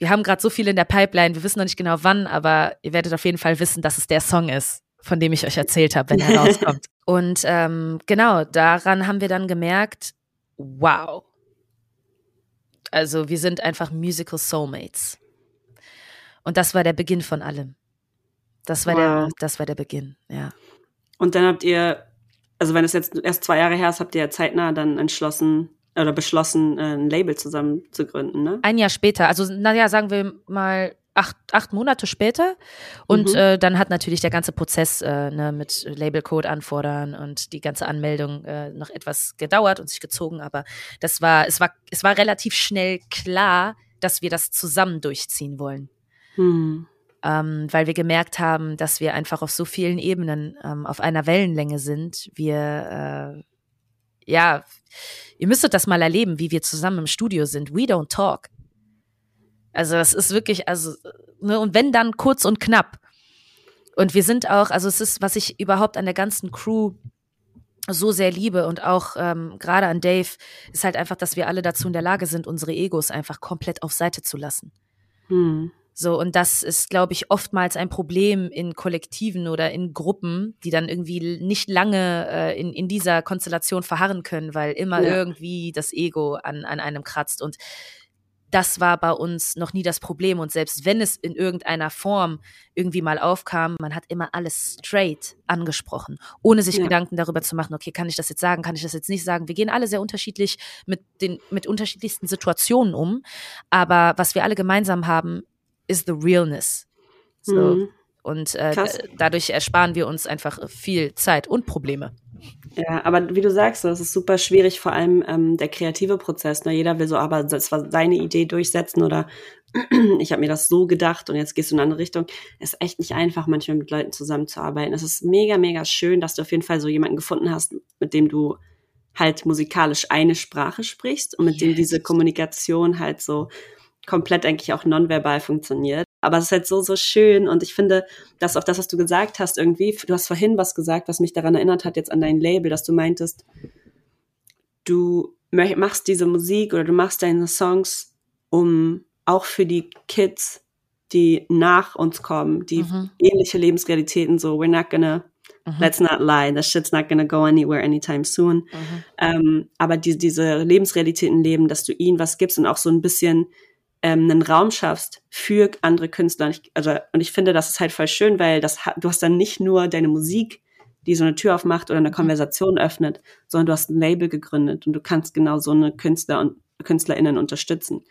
wir haben gerade so viel in der Pipeline, wir wissen noch nicht genau wann, aber ihr werdet auf jeden Fall wissen, dass es der Song ist, von dem ich euch erzählt habe, wenn er rauskommt. Und ähm, genau, daran haben wir dann gemerkt, wow. Also wir sind einfach Musical Soulmates. Und das war der Beginn von allem. Das war wow. der, das war der Beginn, ja. Und dann habt ihr, also wenn es jetzt erst zwei Jahre her ist, habt ihr ja zeitnah dann entschlossen oder beschlossen, äh, ein Label zusammen zu gründen, ne? Ein Jahr später, also naja, sagen wir mal acht, acht Monate später. Und mhm. äh, dann hat natürlich der ganze Prozess äh, ne, mit Labelcode anfordern und die ganze Anmeldung äh, noch etwas gedauert und sich gezogen. Aber das war, es war, es war relativ schnell klar, dass wir das zusammen durchziehen wollen. Mhm ähm, weil wir gemerkt haben, dass wir einfach auf so vielen Ebenen ähm, auf einer Wellenlänge sind. Wir, äh, ja, ihr müsstet das mal erleben, wie wir zusammen im Studio sind. We don't talk. Also das ist wirklich, also, ne, und wenn dann kurz und knapp. Und wir sind auch, also es ist, was ich überhaupt an der ganzen Crew so sehr liebe und auch ähm, gerade an Dave, ist halt einfach, dass wir alle dazu in der Lage sind, unsere Egos einfach komplett auf Seite zu lassen. Hm. So, und das ist, glaube ich, oftmals ein Problem in Kollektiven oder in Gruppen, die dann irgendwie nicht lange äh, in, in dieser Konstellation verharren können, weil immer ja. irgendwie das Ego an, an einem kratzt. Und das war bei uns noch nie das Problem. Und selbst wenn es in irgendeiner Form irgendwie mal aufkam, man hat immer alles straight angesprochen, ohne sich ja. Gedanken darüber zu machen, okay, kann ich das jetzt sagen, kann ich das jetzt nicht sagen. Wir gehen alle sehr unterschiedlich mit den, mit unterschiedlichsten Situationen um. Aber was wir alle gemeinsam haben, is the realness. So. Mhm. Und äh, dadurch ersparen wir uns einfach viel Zeit und Probleme. Ja, aber wie du sagst, das ist super schwierig, vor allem ähm, der kreative Prozess. Ne? Jeder will so, aber das war seine Idee durchsetzen oder ich habe mir das so gedacht und jetzt gehst du in eine andere Richtung. Es ist echt nicht einfach, manchmal mit Leuten zusammenzuarbeiten. Es ist mega, mega schön, dass du auf jeden Fall so jemanden gefunden hast, mit dem du halt musikalisch eine Sprache sprichst und mit yes. dem diese Kommunikation halt so komplett eigentlich auch nonverbal funktioniert. Aber es ist halt so, so schön und ich finde, dass auch das, was du gesagt hast, irgendwie, du hast vorhin was gesagt, was mich daran erinnert hat, jetzt an dein Label, dass du meintest, du machst diese Musik oder du machst deine Songs, um auch für die Kids, die nach uns kommen, die mhm. ähnliche Lebensrealitäten, so, we're not gonna Mhm. Let's not lie, the shit's not gonna go anywhere anytime soon. Mhm. Ähm, aber die, diese Lebensrealitäten leben, dass du ihnen was gibst und auch so ein bisschen ähm, einen Raum schaffst für andere Künstler. Und ich, also, und ich finde, das ist halt voll schön, weil das, du hast dann nicht nur deine Musik, die so eine Tür aufmacht oder eine mhm. Konversation öffnet, sondern du hast ein Label gegründet und du kannst genau so eine Künstler und KünstlerInnen unterstützen.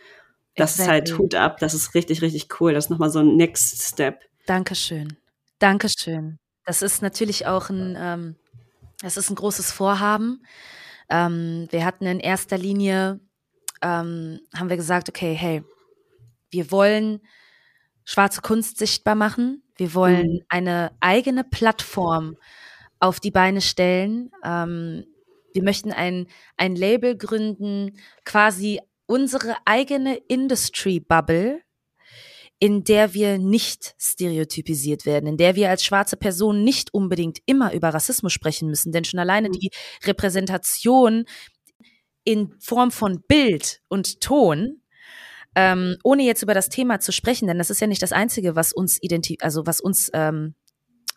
Das exactly. ist halt Hut ab, das ist richtig, richtig cool. Das ist nochmal so ein Next Step. Dankeschön. Dankeschön. Das ist natürlich auch ein, ähm, das ist ein großes Vorhaben. Ähm, wir hatten in erster Linie, ähm, haben wir gesagt, okay, hey, wir wollen schwarze Kunst sichtbar machen. Wir wollen mhm. eine eigene Plattform auf die Beine stellen. Ähm, wir möchten ein, ein Label gründen, quasi unsere eigene Industry Bubble, in der wir nicht stereotypisiert werden, in der wir als schwarze Person nicht unbedingt immer über Rassismus sprechen müssen, denn schon alleine mhm. die Repräsentation in Form von Bild und Ton ähm, ohne jetzt über das Thema zu sprechen, denn das ist ja nicht das Einzige, was uns identi also was uns ähm,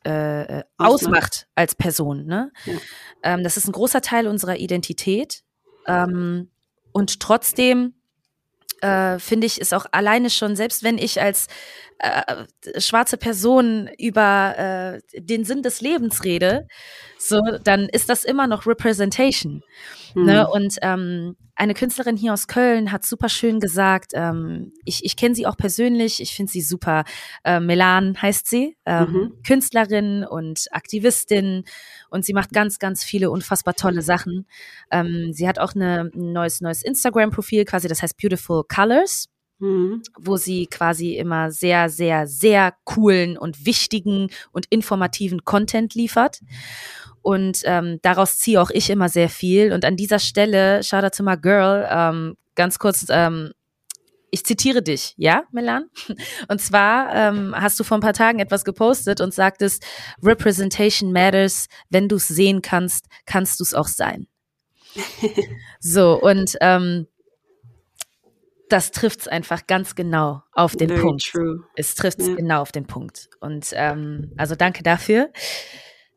äh, äh ausmacht als Person. Ne? Ja. Ähm, das ist ein großer Teil unserer Identität. Ähm, und trotzdem äh, finde ich, ist auch alleine schon, selbst wenn ich als, äh, schwarze Person über äh, den Sinn des Lebens rede, so, dann ist das immer noch Representation. Mhm. Ne? Und ähm, eine Künstlerin hier aus Köln hat super schön gesagt, ähm, ich, ich kenne sie auch persönlich, ich finde sie super. Äh, Melan heißt sie, ähm, mhm. Künstlerin und Aktivistin und sie macht ganz, ganz viele unfassbar tolle Sachen. Ähm, sie hat auch eine, ein neues, neues Instagram-Profil, quasi, das heißt Beautiful Colors. Mhm. wo sie quasi immer sehr, sehr, sehr coolen und wichtigen und informativen Content liefert. Und ähm, daraus ziehe auch ich immer sehr viel. Und an dieser Stelle, shout out to my girl, ähm, ganz kurz, ähm, ich zitiere dich, ja, Melan? Und zwar ähm, hast du vor ein paar Tagen etwas gepostet und sagtest, Representation matters. Wenn du es sehen kannst, kannst du es auch sein. so, und ähm, das trifft es einfach ganz genau auf den Very Punkt. True. Es trifft es yeah. genau auf den Punkt. Und ähm, also danke dafür.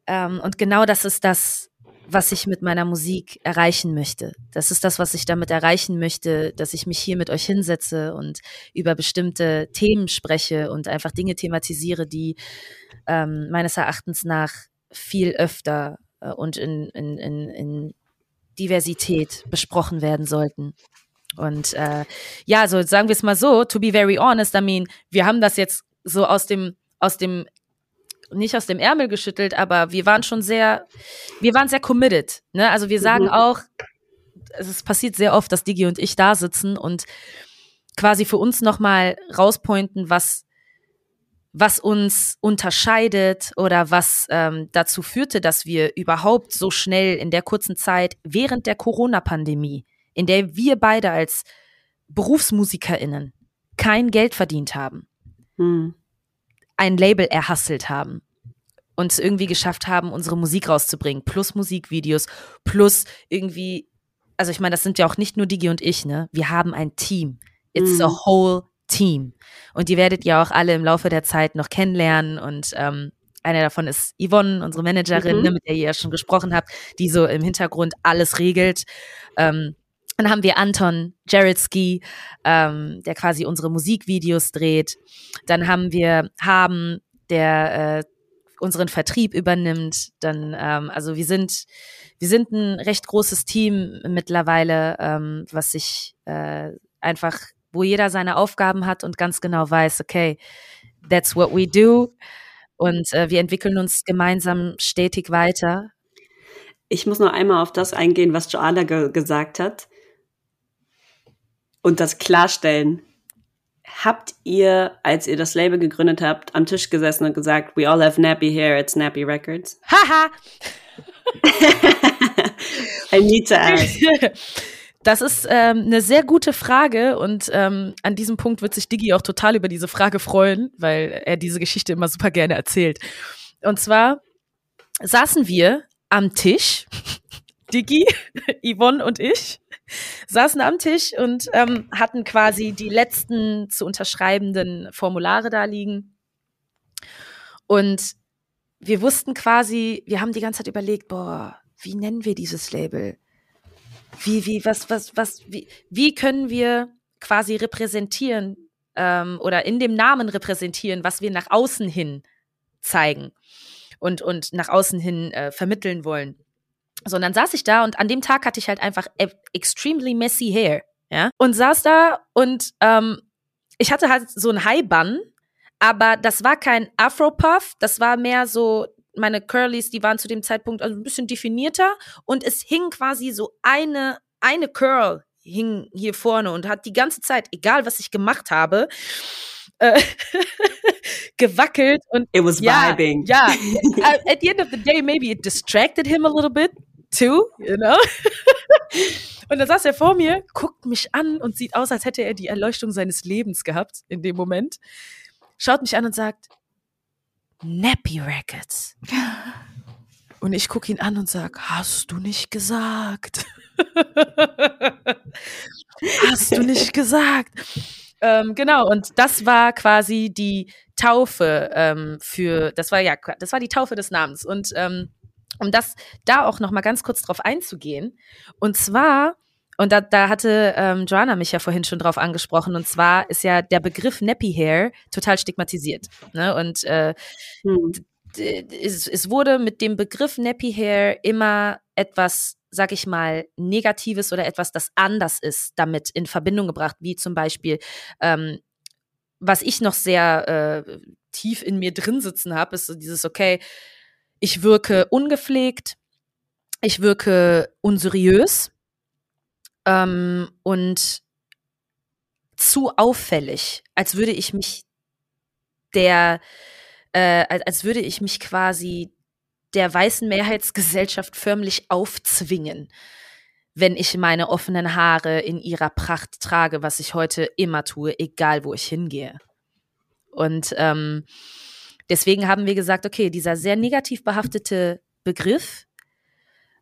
Ähm, und genau das ist das, was ich mit meiner Musik erreichen möchte. Das ist das, was ich damit erreichen möchte, dass ich mich hier mit euch hinsetze und über bestimmte Themen spreche und einfach Dinge thematisiere, die ähm, meines Erachtens nach viel öfter äh, und in, in, in, in Diversität besprochen werden sollten. Und äh, ja, so sagen wir es mal so, to be very honest, I mean, wir haben das jetzt so aus dem, aus dem nicht aus dem Ärmel geschüttelt, aber wir waren schon sehr, wir waren sehr committed. Ne? Also wir sagen mhm. auch, es passiert sehr oft, dass Digi und ich da sitzen und quasi für uns nochmal rauspointen, was, was uns unterscheidet oder was ähm, dazu führte, dass wir überhaupt so schnell in der kurzen Zeit während der Corona-Pandemie, in der wir beide als BerufsmusikerInnen kein Geld verdient haben. Mhm ein Label erhasselt haben und es irgendwie geschafft haben, unsere Musik rauszubringen, plus Musikvideos, plus irgendwie, also ich meine, das sind ja auch nicht nur Digi und ich, ne? Wir haben ein Team. It's mm. a whole team. Und die werdet ihr auch alle im Laufe der Zeit noch kennenlernen und ähm, eine davon ist Yvonne, unsere Managerin, mhm. ne, mit der ihr ja schon gesprochen habt, die so im Hintergrund alles regelt. Ähm, dann haben wir Anton Jaredski, ähm, der quasi unsere Musikvideos dreht. Dann haben wir Haben, der äh, unseren Vertrieb übernimmt. Dann, ähm, also wir sind, wir sind ein recht großes Team mittlerweile, ähm, was sich äh, einfach, wo jeder seine Aufgaben hat und ganz genau weiß, okay, that's what we do. Und äh, wir entwickeln uns gemeinsam stetig weiter. Ich muss noch einmal auf das eingehen, was Joanna ge gesagt hat und das klarstellen. Habt ihr, als ihr das Label gegründet habt, am Tisch gesessen und gesagt, we all have nappy hair at Snappy Records? Haha! I need to ask. Das ist ähm, eine sehr gute Frage und ähm, an diesem Punkt wird sich Digi auch total über diese Frage freuen, weil er diese Geschichte immer super gerne erzählt. Und zwar saßen wir am Tisch, Digi, Yvonne und ich, saßen am Tisch und ähm, hatten quasi die letzten zu unterschreibenden Formulare da liegen. Und wir wussten quasi, wir haben die ganze Zeit überlegt, boah, wie nennen wir dieses Label? Wie, wie, was, was, was, wie, wie können wir quasi repräsentieren ähm, oder in dem Namen repräsentieren, was wir nach außen hin zeigen und, und nach außen hin äh, vermitteln wollen? So, und dann saß ich da und an dem Tag hatte ich halt einfach e extremely messy hair, ja, und saß da und ähm, ich hatte halt so ein High Bun, aber das war kein Afro-Puff, das war mehr so, meine Curlys, die waren zu dem Zeitpunkt also ein bisschen definierter und es hing quasi so eine, eine Curl hing hier vorne und hat die ganze Zeit, egal was ich gemacht habe, äh, gewackelt und it was ja, vibing. Ja, at the end of the day maybe it distracted him a little bit too, you know? Und dann saß er vor mir, guckt mich an und sieht aus, als hätte er die Erleuchtung seines Lebens gehabt in dem Moment. Schaut mich an und sagt, Nappy Records. Und ich gucke ihn an und sage, hast du nicht gesagt? hast du nicht gesagt? Ähm, genau, und das war quasi die Taufe ähm, für, das war ja, das war die Taufe des Namens. Und ähm, um das da auch noch mal ganz kurz drauf einzugehen. Und zwar und da, da hatte ähm, Joanna mich ja vorhin schon drauf angesprochen. Und zwar ist ja der Begriff Nappy Hair total stigmatisiert. Ne? Und äh, hm. es, es wurde mit dem Begriff Nappy Hair immer etwas, sag ich mal, Negatives oder etwas, das anders ist, damit in Verbindung gebracht, wie zum Beispiel, ähm, was ich noch sehr äh, tief in mir drin sitzen habe, ist so dieses, okay, ich wirke ungepflegt, ich wirke unseriös ähm, und zu auffällig, als würde ich mich der, äh, als würde ich mich quasi der weißen Mehrheitsgesellschaft förmlich aufzwingen, wenn ich meine offenen Haare in ihrer Pracht trage, was ich heute immer tue, egal wo ich hingehe. Und ähm, deswegen haben wir gesagt, okay, dieser sehr negativ behaftete Begriff,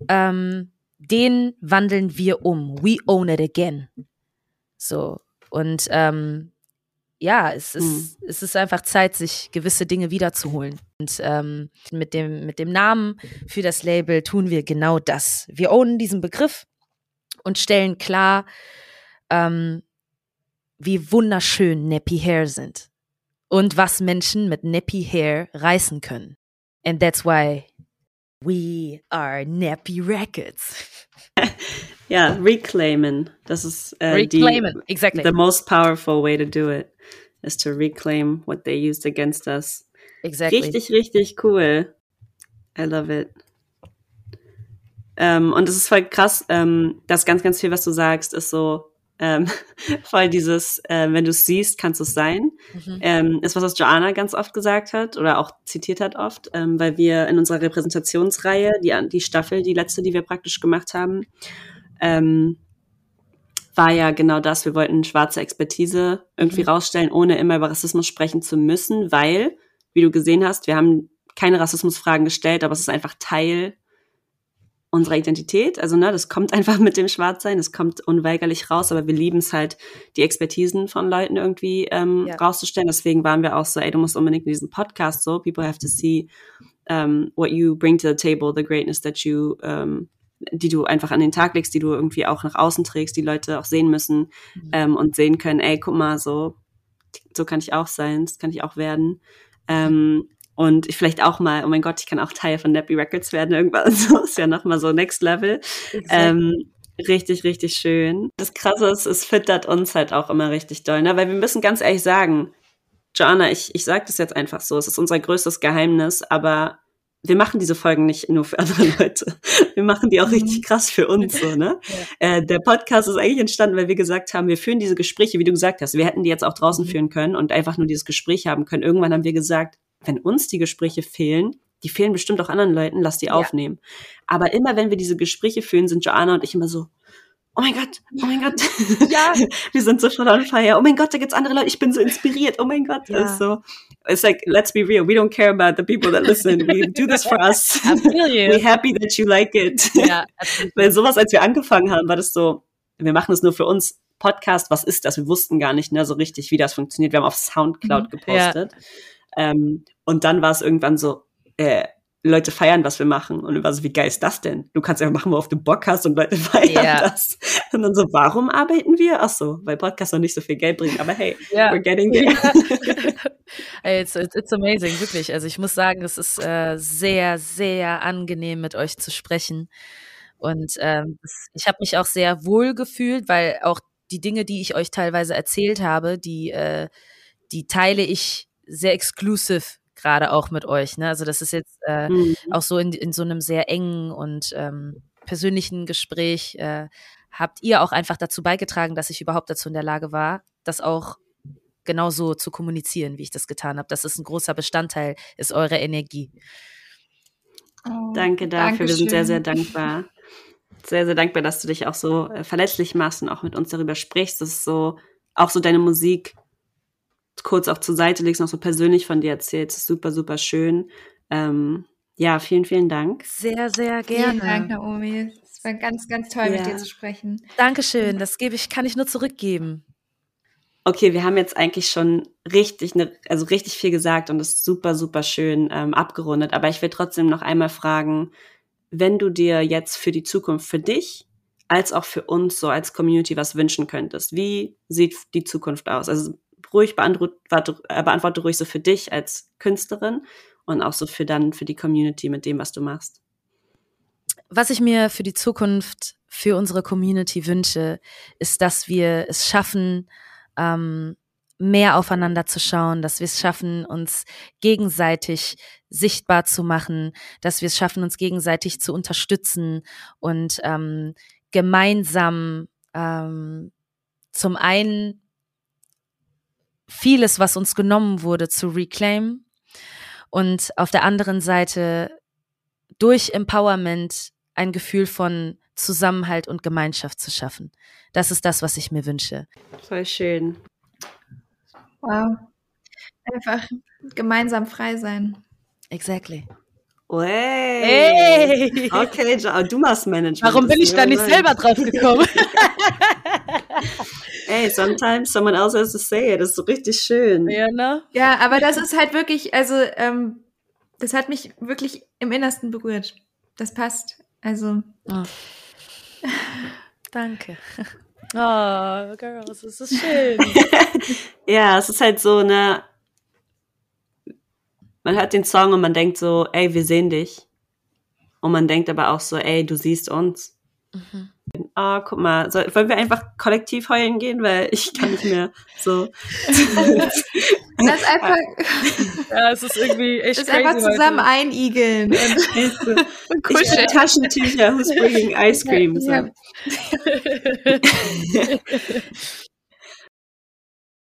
ähm, den wandeln wir um. We own it again. So. Und ähm, ja, es ist, mhm. es ist einfach Zeit, sich gewisse Dinge wiederzuholen. Und ähm, mit, dem, mit dem Namen für das Label tun wir genau das. Wir ownen diesen Begriff und stellen klar, ähm, wie wunderschön Nappy Hair sind und was Menschen mit Nappy Hair reißen können. And that's why We are Nappy Records. ja, reclaimen. Das ist äh, reclaimen, die, exactly. The most powerful way to do it is to reclaim what they used against us. Exactly. Richtig, richtig cool. I love it. Ähm, und es ist voll krass, ähm, dass ganz, ganz viel, was du sagst, ist so ähm, voll dieses, äh, wenn du es siehst, kannst du es sein. Mhm. Ähm, ist was, was Joanna ganz oft gesagt hat oder auch zitiert hat oft, ähm, weil wir in unserer Repräsentationsreihe, die, die Staffel, die letzte, die wir praktisch gemacht haben, ähm, war ja genau das. Wir wollten schwarze Expertise irgendwie mhm. rausstellen, ohne immer über Rassismus sprechen zu müssen, weil, wie du gesehen hast, wir haben keine Rassismusfragen gestellt, aber es ist einfach Teil unserer Identität. Also, ne, das kommt einfach mit dem Schwarzsein, das kommt unweigerlich raus, aber wir lieben es halt, die Expertisen von Leuten irgendwie ähm, ja. rauszustellen. Deswegen waren wir auch so, ey, du musst unbedingt in diesen Podcast so, people have to see um, what you bring to the table, the greatness that you, um, die du einfach an den Tag legst, die du irgendwie auch nach außen trägst, die Leute auch sehen müssen mhm. ähm, und sehen können, ey, guck mal, so, so kann ich auch sein, das kann ich auch werden. Ähm, und ich vielleicht auch mal, oh mein Gott, ich kann auch Teil von Nappy Records werden irgendwann. So ist ja nochmal so Next Level. Ähm, richtig, richtig schön. Das Krasse ist, es füttert uns halt auch immer richtig doll, ne? Weil wir müssen ganz ehrlich sagen, Joanna, ich, ich sage das jetzt einfach so, es ist unser größtes Geheimnis, aber wir machen diese Folgen nicht nur für andere Leute. Wir machen die auch mhm. richtig krass für uns, so, ne? Ja. Äh, der Podcast ist eigentlich entstanden, weil wir gesagt haben, wir führen diese Gespräche, wie du gesagt hast. Wir hätten die jetzt auch draußen mhm. führen können und einfach nur dieses Gespräch haben können. Irgendwann haben wir gesagt, wenn uns die Gespräche fehlen, die fehlen bestimmt auch anderen Leuten, lass die ja. aufnehmen. Aber immer wenn wir diese Gespräche führen, sind Joanna und ich immer so, oh mein Gott, oh mein Gott. Ja. wir sind so voll on fire. Oh mein Gott, da gibt's andere Leute, ich bin so inspiriert. Oh mein Gott. Ja. So, it's like, let's be real. We don't care about the people that listen. We do this for us. We're happy that you like it. Ja, Weil sowas, als wir angefangen haben, war das so, wir machen es nur für uns. Podcast, was ist das? Wir wussten gar nicht ne, so richtig, wie das funktioniert. Wir haben auf Soundcloud mhm. gepostet. Ja. Ähm, und dann war es irgendwann so, äh, Leute feiern, was wir machen. Und war so, wie geil ist das denn? Du kannst ja machen, worauf du Bock hast und Leute feiern yeah. das. Und dann so, warum arbeiten wir? Ach so, weil Podcasts noch nicht so viel Geld bringen. Aber hey, yeah. we're getting there. hey, it's, it's, it's, amazing, wirklich. Also ich muss sagen, es ist äh, sehr, sehr angenehm, mit euch zu sprechen. Und ähm, ich habe mich auch sehr wohl gefühlt, weil auch die Dinge, die ich euch teilweise erzählt habe, die, äh, die teile ich sehr exklusiv gerade auch mit euch. Ne? Also das ist jetzt äh, mhm. auch so in, in so einem sehr engen und ähm, persönlichen Gespräch äh, habt ihr auch einfach dazu beigetragen, dass ich überhaupt dazu in der Lage war, das auch genauso zu kommunizieren, wie ich das getan habe. Das ist ein großer Bestandteil, ist eure Energie. Oh, Danke dafür, Dankeschön. wir sind sehr, sehr dankbar. Sehr, sehr dankbar, dass du dich auch so äh, verletzlich machst und auch mit uns darüber sprichst. Das ist so, auch so deine Musik kurz auch zur Seite legst, noch so persönlich von dir erzählst. ist super, super schön. Ähm, ja, vielen, vielen Dank. Sehr, sehr gerne. Vielen Dank, Naomi. Es war ganz, ganz toll, ja. mit dir zu sprechen. Dankeschön. Das gebe ich, kann ich nur zurückgeben. Okay, wir haben jetzt eigentlich schon richtig, ne, also richtig viel gesagt und das ist super, super schön ähm, abgerundet. Aber ich will trotzdem noch einmal fragen, wenn du dir jetzt für die Zukunft für dich als auch für uns so als Community was wünschen könntest. Wie sieht die Zukunft aus? Also ruhig beantworte, äh, beantworte ruhig so für dich als Künstlerin und auch so für dann für die Community mit dem, was du machst. Was ich mir für die Zukunft für unsere Community wünsche, ist, dass wir es schaffen, ähm, mehr aufeinander zu schauen, dass wir es schaffen, uns gegenseitig sichtbar zu machen, dass wir es schaffen, uns gegenseitig zu unterstützen und ähm, gemeinsam ähm, zum einen vieles, was uns genommen wurde, zu reclaim und auf der anderen Seite durch Empowerment ein Gefühl von Zusammenhalt und Gemeinschaft zu schaffen. Das ist das, was ich mir wünsche. Voll schön. Wow. Einfach gemeinsam frei sein. Exactly. Hey. hey. Okay, du machst Management. Warum bin ich da nicht selber drauf gekommen? hey, sometimes someone else has to say it. Das ist so richtig schön. Ja, ne? Ja, aber das ist halt wirklich, also, ähm, das hat mich wirklich im Innersten berührt. Das passt. Also. Oh. Danke. Oh, Girls, es ist schön. ja, es ist halt so eine. Man hört den Song und man denkt so, ey, wir sehen dich. Und man denkt aber auch so, ey, du siehst uns. Mhm. Ah, guck mal, soll, wollen wir einfach kollektiv heulen gehen, weil ich kann nicht mehr so. Das ist einfach. Ja, es ist irgendwie echt Das einfach zusammen heute. einigeln und, und kuscheln. Taschentücher, who's bringing ice cream? So. Ja.